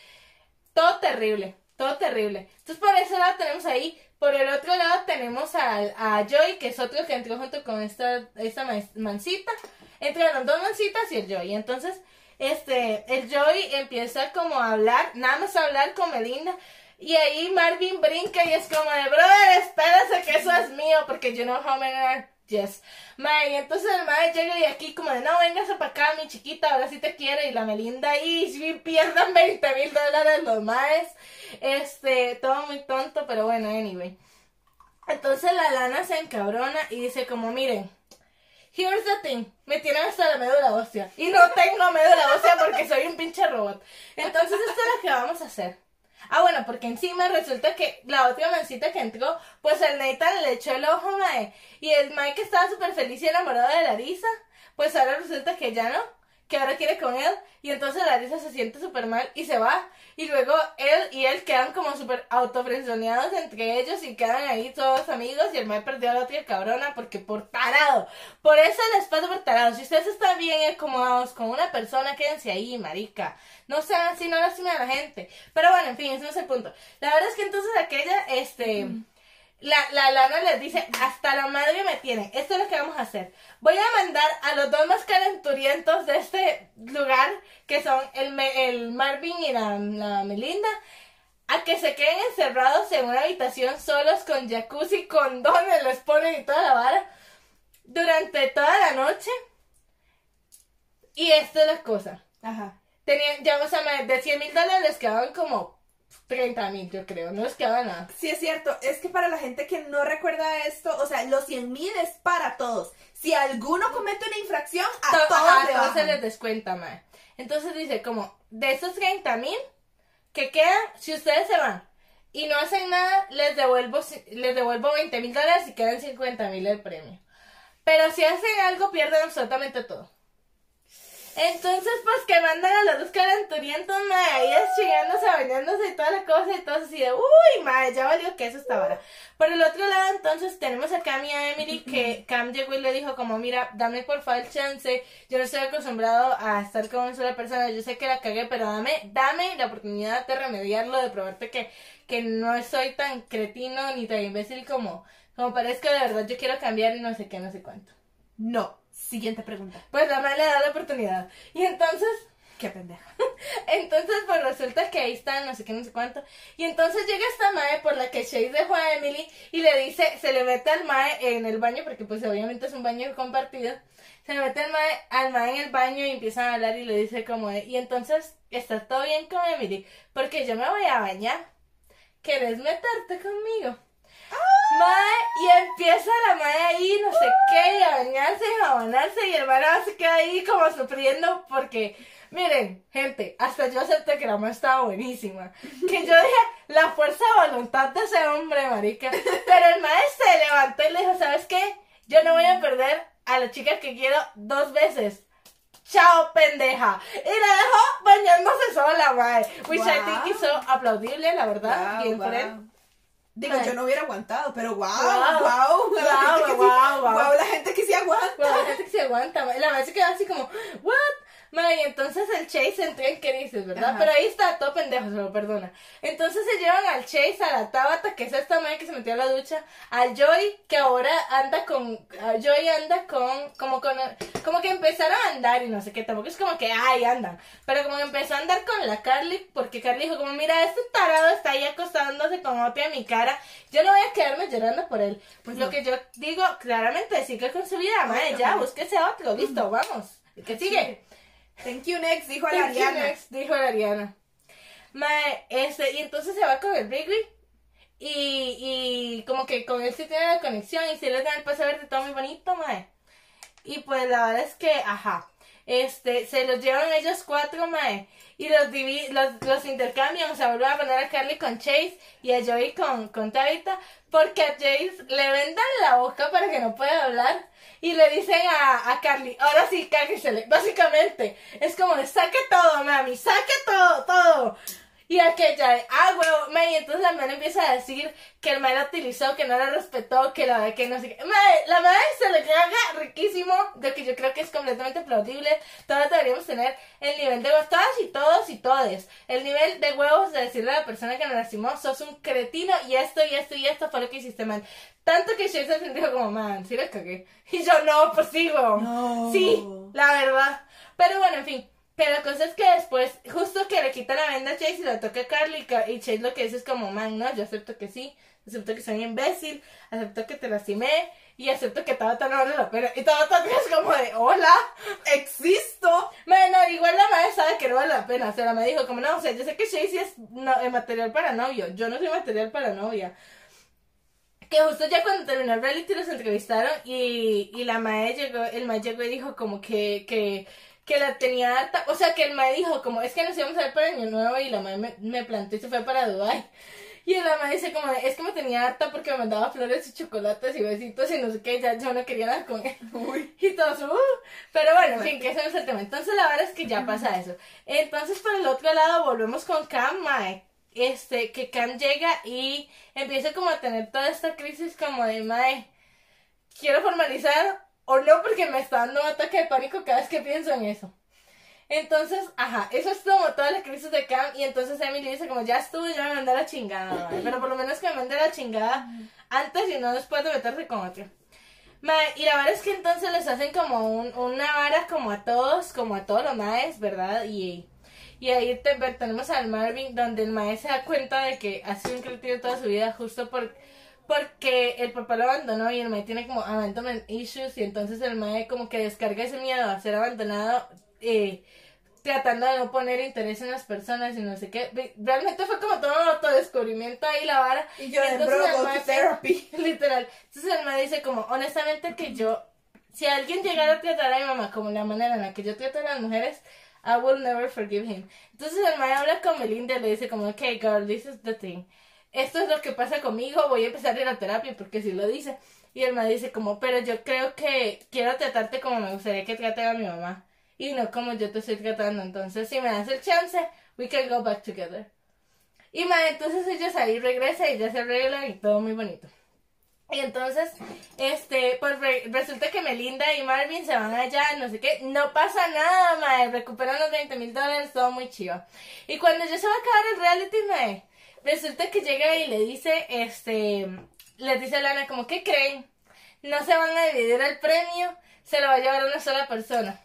Todo terrible, todo terrible. Entonces por ese lado tenemos ahí, por el otro lado tenemos al- a, Joy, que es otro que entró junto con esta, esta ma- mancita. Entraron dos mancitas y el Joy. Entonces, este, el Joy empieza como a hablar, nada más a hablar con Melinda. Y ahí Marvin brinca y es como de, brother, espérate que eso es mío, porque you know how are. Yes. Mae, y entonces el mae llega y aquí como de, no, véngase para acá, mi chiquita, ahora sí te quiero. Y la Melinda ahí, sí, pierdan 20 mil dólares los maes. Este, todo muy tonto, pero bueno, anyway. Entonces la lana se encabrona y dice como, miren, here's the thing, me tienen hasta la médula ósea. Y no tengo médula ósea porque soy un pinche robot. Entonces esto es lo que vamos a hacer. Ah, bueno, porque encima resulta que la otra mancita que entró, pues el Nathan le echó el ojo, mae. Y el Mike estaba súper feliz y enamorado de Larisa, pues ahora resulta que ya no, que ahora quiere con él. Y entonces Larisa se siente súper mal y se va. Y luego él y él quedan como súper autofrenzoneados entre ellos y quedan ahí todos amigos. Y el Mike perdió a la otra cabrona porque por tarado. Por eso les pasa por tarado. Si ustedes están bien acomodados con una persona, quédense ahí, marica. No sean así, no lastimen a la gente. Pero bueno, en fin, ese no es el punto. La verdad es que entonces aquella, este... La, la lana les dice, hasta la madre me tiene. Esto es lo que vamos a hacer. Voy a mandar a los dos más calenturientos de este lugar, que son el, el Marvin y la, la Melinda, a que se queden encerrados en una habitación solos con jacuzzi, condones, les ponen y toda la vara, durante toda la noche. Y esta es la cosa. Ajá. Tenían, ya, o sea, me- de 100 mil dólares les quedaban como 30 mil, yo creo. No les quedaba nada. Sí, es cierto. Es que para la gente que no recuerda esto, o sea, los 100 mil es para todos. Si alguno comete una infracción, a To- todos le todos se les descuenta, mae. Entonces dice, como, de esos 30 mil que quedan, si ustedes se van y no hacen nada, les devuelvo, les devuelvo 20 mil dólares y quedan 50 mil el premio. Pero si hacen algo, pierden absolutamente todo. Entonces, pues que mandan a los dos calenturientos, mae, ahí es chingándose, bañándose y toda la cosa, y todo así de, uy, mae, ya valió que eso esta vara. Por el otro lado, entonces, tenemos a Cam y a Emily, que Cam llegó y le dijo como, mira, dame por favor el chance, yo no estoy acostumbrado a estar con una sola persona, yo sé que la cagué, pero dame, dame la oportunidad de remediarlo, de probarte que, que no soy tan cretino ni tan imbécil como, como parezco de verdad, yo quiero cambiar y no sé qué, no sé cuánto. No. Siguiente pregunta. Pues la madre le da la oportunidad. Y entonces, Qué pendeja. entonces pues resulta que ahí está, no sé qué, no sé cuánto. Y entonces llega esta mae por la que Chase dejó a Emily y le dice, se le mete al mae en el baño, porque pues obviamente es un baño compartido. Se le mete al mae, al mae en el baño y empiezan a hablar y le dice como, y entonces, ¿está todo bien con Emily? Porque yo me voy a bañar. ¿Querés meterte conmigo? Mae, y empieza la mae ahí, no sé qué, y a bañarse y a jabonarse, y el más se queda ahí como sufriendo porque, miren, gente, hasta yo acepté que la mae estaba buenísima. Que yo dije, la fuerza de voluntad de ese hombre, marica. Pero el mae se levantó y le dijo, ¿sabes qué? Yo no voy a perder a la chica que quiero dos veces. Chao, pendeja. Y la dejó bañándose sola, mae. Which I Wow. think is so aplaudible, la verdad. Wow, Bien por wow. él. Digo, yo no hubiera aguantado, pero wow, Wow. wow, Wow, la gente que sí, wow, wow. wow, la gente que sí aguanta. Bueno, la gente que se aguanta, la madre se queda así como, ¿what? Y entonces el Chase entró en crisis, ¿verdad? Ajá. Pero ahí está, todo pendejo, se lo perdona. Entonces se llevan al Chase, a la Tabata, que es esta madre que se metió a la ducha, al Joy, que ahora anda con, Joy anda con, como con, como que empezaron a andar y no sé qué, tampoco es como que, ay, andan, pero como que empezó a andar con la Carly, porque Carly dijo como, mira, este tarado está ahí acostándose con otra a mi cara, yo no voy a quedarme llorando por él. Pues lo No. que yo digo, claramente, sigue con su vida, madre, ya, obvio. búsquese otro, listo, vamos. ¿Y qué sigue? Thank you next, dijo la Thank you, Ariana. next, dijo la Ariana. Mae, este, y entonces se va con el Bigby. Y, y como que con él sí tiene la conexión y sí le dan el pase verde todo muy bonito, mae. Y pues la verdad es que, ajá, este, se los llevan ellos cuatro, mae. Y los, divi- los, los intercambian, o sea, vuelven a poner a Carly con Chase y a Joey con, con Tabitha, porque a Chase le vendan la boca para que no pueda hablar. Y le dicen a, a Carly, ahora sí, cáguesele. Básicamente, es como saque todo, mami, saque todo, todo. Y aquella, ah, huevo, mae, y entonces la madre empieza a decir que el mae la utilizó, que no la respetó, que la que no sé qué. Mae, la madre se le caga riquísimo, de que yo creo que es completamente plausible. Todas deberíamos tener el nivel de huevos, todas y todos y todes. El nivel de huevos de decirle a la persona que nos lastimó, sos un cretino y esto y esto y esto fue lo que hiciste mal. Tanto que al fin dijo como, man, sí le cagué. Y yo, no, pues sigo. No. Sí, la verdad. Pero bueno, en fin. Pero la cosa es que después, justo que le quita la venda a Chase y la toca a Carly, y Chase lo que dice es como, man, no, yo acepto que sí, acepto que soy imbécil, acepto que te lastimé, y acepto que Tabata no vale la pena. Y Tabata es como de, hola, Existo. bueno, igual la madre sabe que no vale la pena, o sea, la madre dijo como, no, o sea, yo sé que Chase es no, eh, material para novio, yo no soy material para novia. Que justo ya cuando terminó el reality los entrevistaron y, y la mae llegó, el mae llegó y dijo como que, que, que la tenía harta, o sea que el mae dijo como, es que nos íbamos a ver para Año Nuevo y la mae me, me plantó y se fue para Dubai Y la mae dice como, es que me tenía harta porque me mandaba flores y chocolates y besitos y no sé qué, ya yo no quería nada con él. Uy. Y todos, uh, pero bueno, en fin, que ese no es el tema. Entonces la verdad es que ya pasa eso. Entonces por el otro lado volvemos con Cam, mae. Este, que Cam llega y empieza como a tener toda esta crisis como de, mae, quiero formalizar o no porque me está dando un ataque de pánico cada vez que pienso en eso. Entonces, ajá, eso es como toda la crisis de Cam y entonces Emily dice como ya estuvo, ya me mandé la chingada, pero por lo menos que me mande a la chingada antes y no después de meterse con otro. Y la verdad es que entonces les hacen como un, una vara como a todos, como a todos los maes, ¿verdad? Y, y ahí te- tenemos al Marvin, donde el mae se da cuenta de que ha sido un cretino toda su vida justo por, porque el papá lo abandonó y el mae tiene como abandonment issues y entonces el mae como que descarga ese miedo a ser abandonado eh, tratando de no poner interés en las personas y no sé qué. Realmente fue como todo un autodescubrimiento ahí la vara. Y yo de Entonces bro, el go mae to therapy. Literal. Entonces él me dice como, honestamente que yo, si alguien llegara a tratar a mi mamá como la manera en la que yo trato a las mujeres, I will never forgive him. Entonces el mae habla con Melinda y le dice como, okay girl, this is the thing. Esto es lo que pasa conmigo, voy a empezar a ir a terapia porque si lo dice. Y el mae dice como, pero yo creo que quiero tratarte como me gustaría que traten a mi mamá. y no como yo te estoy tratando. Entonces, si me das el chance, we can go back together. Y mae, entonces ellos ahí regresa y ya se arreglan y todo muy bonito. Y entonces, este, pues re- resulta que Melinda y Marvin se van allá, no sé qué, no pasa nada, mae, recuperan los 20 mil dólares, todo muy chido. Y cuando ya se va a acabar el reality, mae, resulta que llega y le dice, este, les dice a Lana como, ¿qué creen? No se van a dividir el premio, se lo va a llevar una sola persona.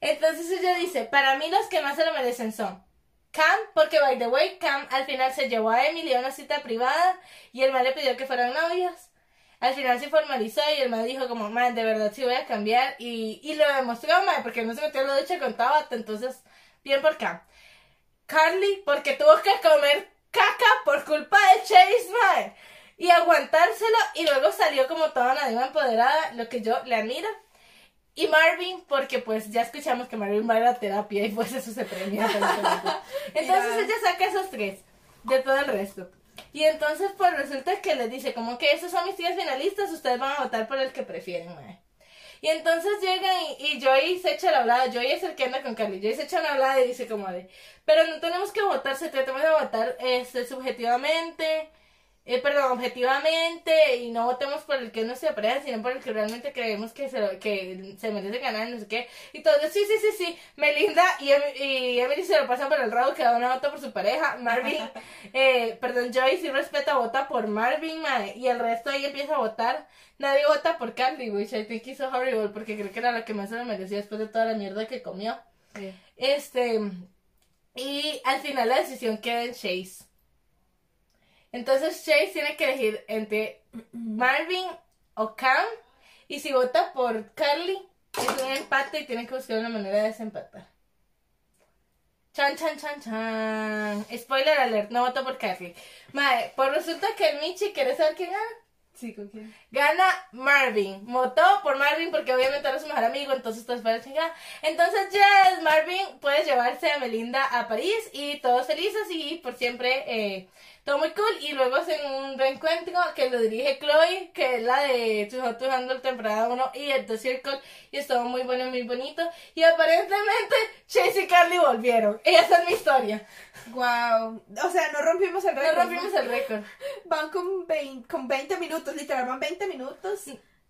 Entonces ella dice, para mí los que más se lo merecen son Cam, porque by the way, Cam al final se llevó a Emily a una cita privada y el man le pidió que fueran novios. Al final se formalizó y el man dijo como, man, de verdad sí voy a cambiar y, y lo demostró, man, porque no se metió en la ducha con Tabata, entonces, bien por Cam. Carly, porque tuvo que comer caca por culpa de Chase, man, y aguantárselo y luego salió como toda una diva empoderada, lo que yo le admiro. Y Marvin, porque pues ya escuchamos que Marvin va a la terapia y pues eso se premia. Entonces ella saca esos tres de todo el resto. Y entonces pues resulta que les dice como que esos son mis tías finalistas, ustedes van a votar por el que prefieren, mae. Y entonces llegan y, y Joey se echa la hablada, Joey es el que anda con Carly, Joey se echa una hablada y dice como de, pero no tenemos que votar, se tratamos de votar este, subjetivamente, eh, perdón, objetivamente, y no votemos por el que nuestra pareja, sino por el que realmente creemos que se, que se merece ganar, no sé qué. Y todos, sí, sí, sí, sí, Melinda y, Em- y Emily se lo pasan por el rabo, cada una vota por su pareja. Marvin, eh, perdón, Joey sí respeta, vota por Marvin, mae, y el resto ahí empieza a votar. Nadie vota por Carly, which I think is so horrible, porque creo que era la que más se lo merecía después de toda la mierda que comió. Este, y al final la decisión queda en Chase. Entonces Chase tiene que elegir entre Marvin o Cam. Y si vota por Carly, es un empate y tiene que buscar una manera de desempatar. Chan, chan, chan, chan. Spoiler alert, no voto por Carly. Mae, pues resulta que el Michi, ¿quieres saber quién gana? Sí, ¿con quién? Gana Marvin. Votó por Marvin porque obviamente era su mejor amigo, entonces todos para chingar. Entonces, yes, Marvin puede llevarse a Melinda a París y todos felices y por siempre eh, todo muy cool. Y luego hacen un reencuentro que lo dirige Chloe, que es la de Too Hot to Handle temporada 1 y el The Circle. Y estuvo muy bueno, muy bonito. Y aparentemente Chase y Carly volvieron. Y esa es mi historia. Wow. O sea, no rompimos el No récord. rompimos el récord. Van con 20, con 20 minutos, literal, van 20 minutos.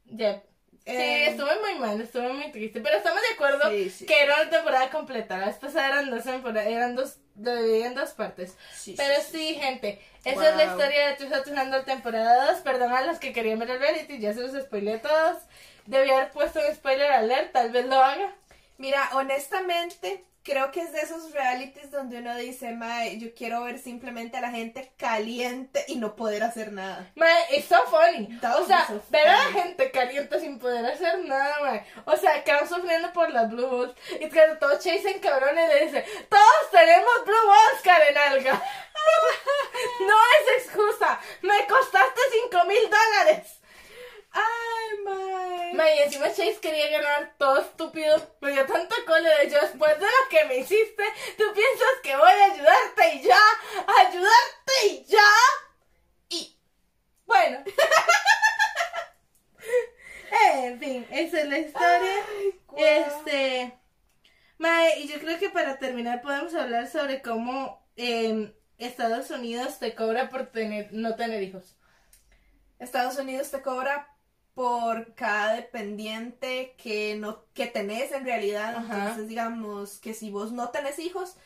Yep. Sí, Eh, estuve muy mal, estuve muy triste, pero estamos de acuerdo Sí, sí. que era una temporada completa. La vez pasada eran dos temporadas, eran dos, dividí en dos partes. Sí, pero sí, gente, esa es la Wow. historia de Tusa Tusando temporada 2. Perdón a los que querían ver el reality, ya se los spoileé a todos. Debí haber puesto un spoiler alert, tal vez lo haga. Mira, honestamente, creo que es de esos realities donde uno dice, mae, yo quiero ver simplemente a la gente caliente y no poder hacer nada. Mae, it's so funny. That O sea, so ver a la gente caliente sin poder hacer nada, mae. O sea, quedan sufriendo por las Blue Balls. Y que todo Chase en cabrón y le dice, todos tenemos Blue Balls, Karen Alga. no es excusa. Me costaste 5 mil dólares. Ay, mae. Mae, y encima Chase quería ganar todo estúpido. Me dio tanta cólera. Yo, después de lo que me hiciste, tú piensas que voy a ayudarte y ya. Ayudarte y ya. Y, bueno. en fin, esa es la historia. Este. Mae, y yo creo que para terminar podemos hablar sobre cómo em, Estados Unidos te cobra por tener, no tener hijos. Estados Unidos te cobra por cada dependiente que no que tenés en realidad. Ajá. Entonces, digamos que si vos no tenés hijos,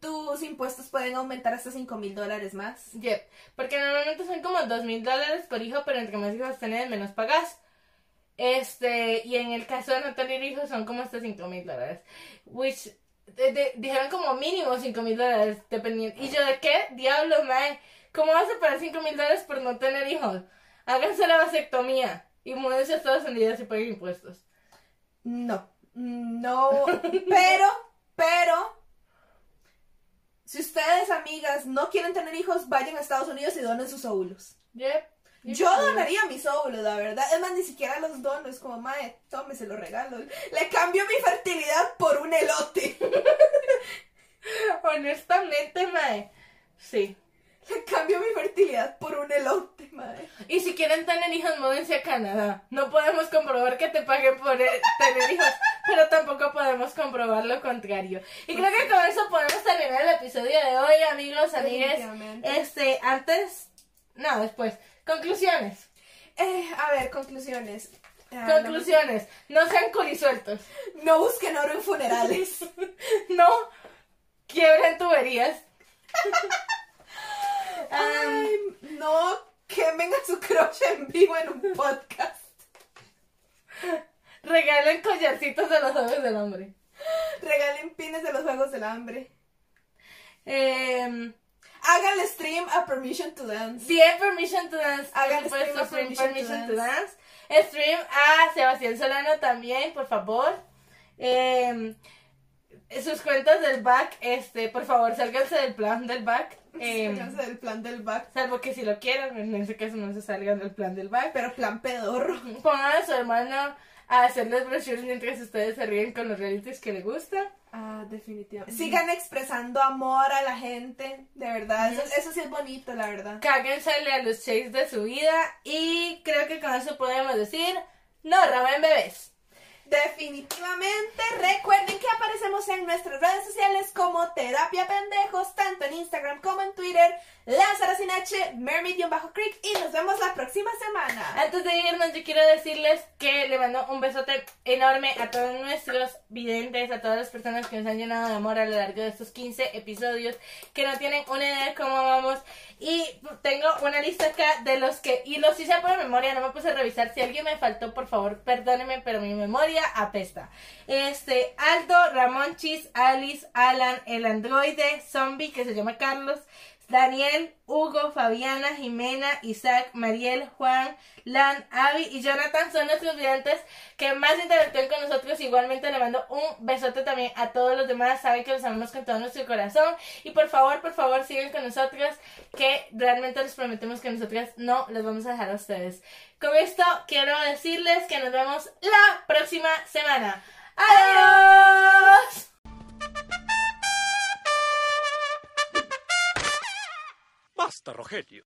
tus impuestos pueden aumentar hasta 5 mil dólares más. Yep, porque normalmente son como dos mil dólares por hijo, pero entre más hijos tenés, menos pagas. Este, y en el caso de no tener hijos son como hasta cinco mil dólares. Which, de- de- dijeron como mínimo cinco mil dólares, dependiendo. Y yo, ¿de qué diablo, mae? ¿Cómo vas a pagar cinco mil dólares por no tener hijos? Háganse la vasectomía y múdense a Estados Unidos y paguen impuestos. No, no, pero, pero, si ustedes, amigas, no quieren tener hijos, vayan a Estados Unidos y donen sus óvulos. Yep. Yo donaría mis óvulos, la verdad. Es más, ni siquiera los dono. Es como, mae, tome, se los regalo. Le cambio mi fertilidad por un elote. Honestamente, mae. Sí. Le cambio mi fertilidad por un elote. madre. Y si quieren tener hijos, múdense a Canadá. No podemos comprobar que te paguen por eh, tener hijos, pero tampoco podemos comprobar lo contrario. Y creo que con eso podemos terminar el episodio de hoy, amigos. Definitivamente. Este, antes, no, después. Conclusiones. Eh, a ver, conclusiones. Ah, Conclusiones. No sean colisueltos. No, no busquen oro en funerales. No quiebren tuberías. Ay, no quemen a su crush en vivo en un podcast. regalen collarcitos de los juegos del hombre. Regalen pines de los Juegos del Hambre. Eh, Háganle stream a Permission to Dance. Bien, Permission to Dance. Hagan stream a Permission Permission, to to Dance. Stream a Sebastián Solano también, por favor. Eh, sus cuentas del back, este, por favor, sálganse del plan del back. Eh, Háganse del plan del back. salvo que si lo quieran, en ese caso no se salgan del plan del back. Pero plan pedorro. Pongan a su hermano a hacerles brochures mientras ustedes se ríen con los realities que le gustan. Ah, definitivamente. Sigan expresando amor a la gente. De verdad. Eso, eso sí es bonito, la verdad. Cáguensele a los shakes de su vida. Y creo que con eso podemos decir: No roben bebés. Definitivamente. Recuerden que aparecemos en nuestras redes sociales como Terapia Pendejos, tanto en Instagram como en Twitter. Lázaro sin H, Mermaid-Creek. Y nos vemos la próxima semana. Antes de irnos, yo quiero decirles que le mando un besote enorme a todos nuestros videntes, a todas las personas que nos han llenado de amor a lo largo de estos 15 episodios, que no tienen una idea de cómo vamos. Y tengo una lista acá de los que, y los hice por memoria, no me puse a revisar. Si alguien me faltó, por favor, perdónenme, pero mi memoria apesta. Este, Aldo, Ramón Chis, Alice, Alan, el androide, zombie que se llama Carlos, Daniel, Hugo, Fabiana, Jimena, Isaac, Mariel, Juan, Lan, Avi y Jonathan son nuestros videntes que más interactúan con nosotros. Igualmente le mando un besote también a todos los demás. Saben que los amamos con todo nuestro corazón. Y por favor, por favor, sigan con nosotros que realmente les prometemos que nosotras no los vamos a dejar a ustedes. Con esto quiero decirles que nos vemos la próxima semana. ¡Adiós! Basta, Rogelio.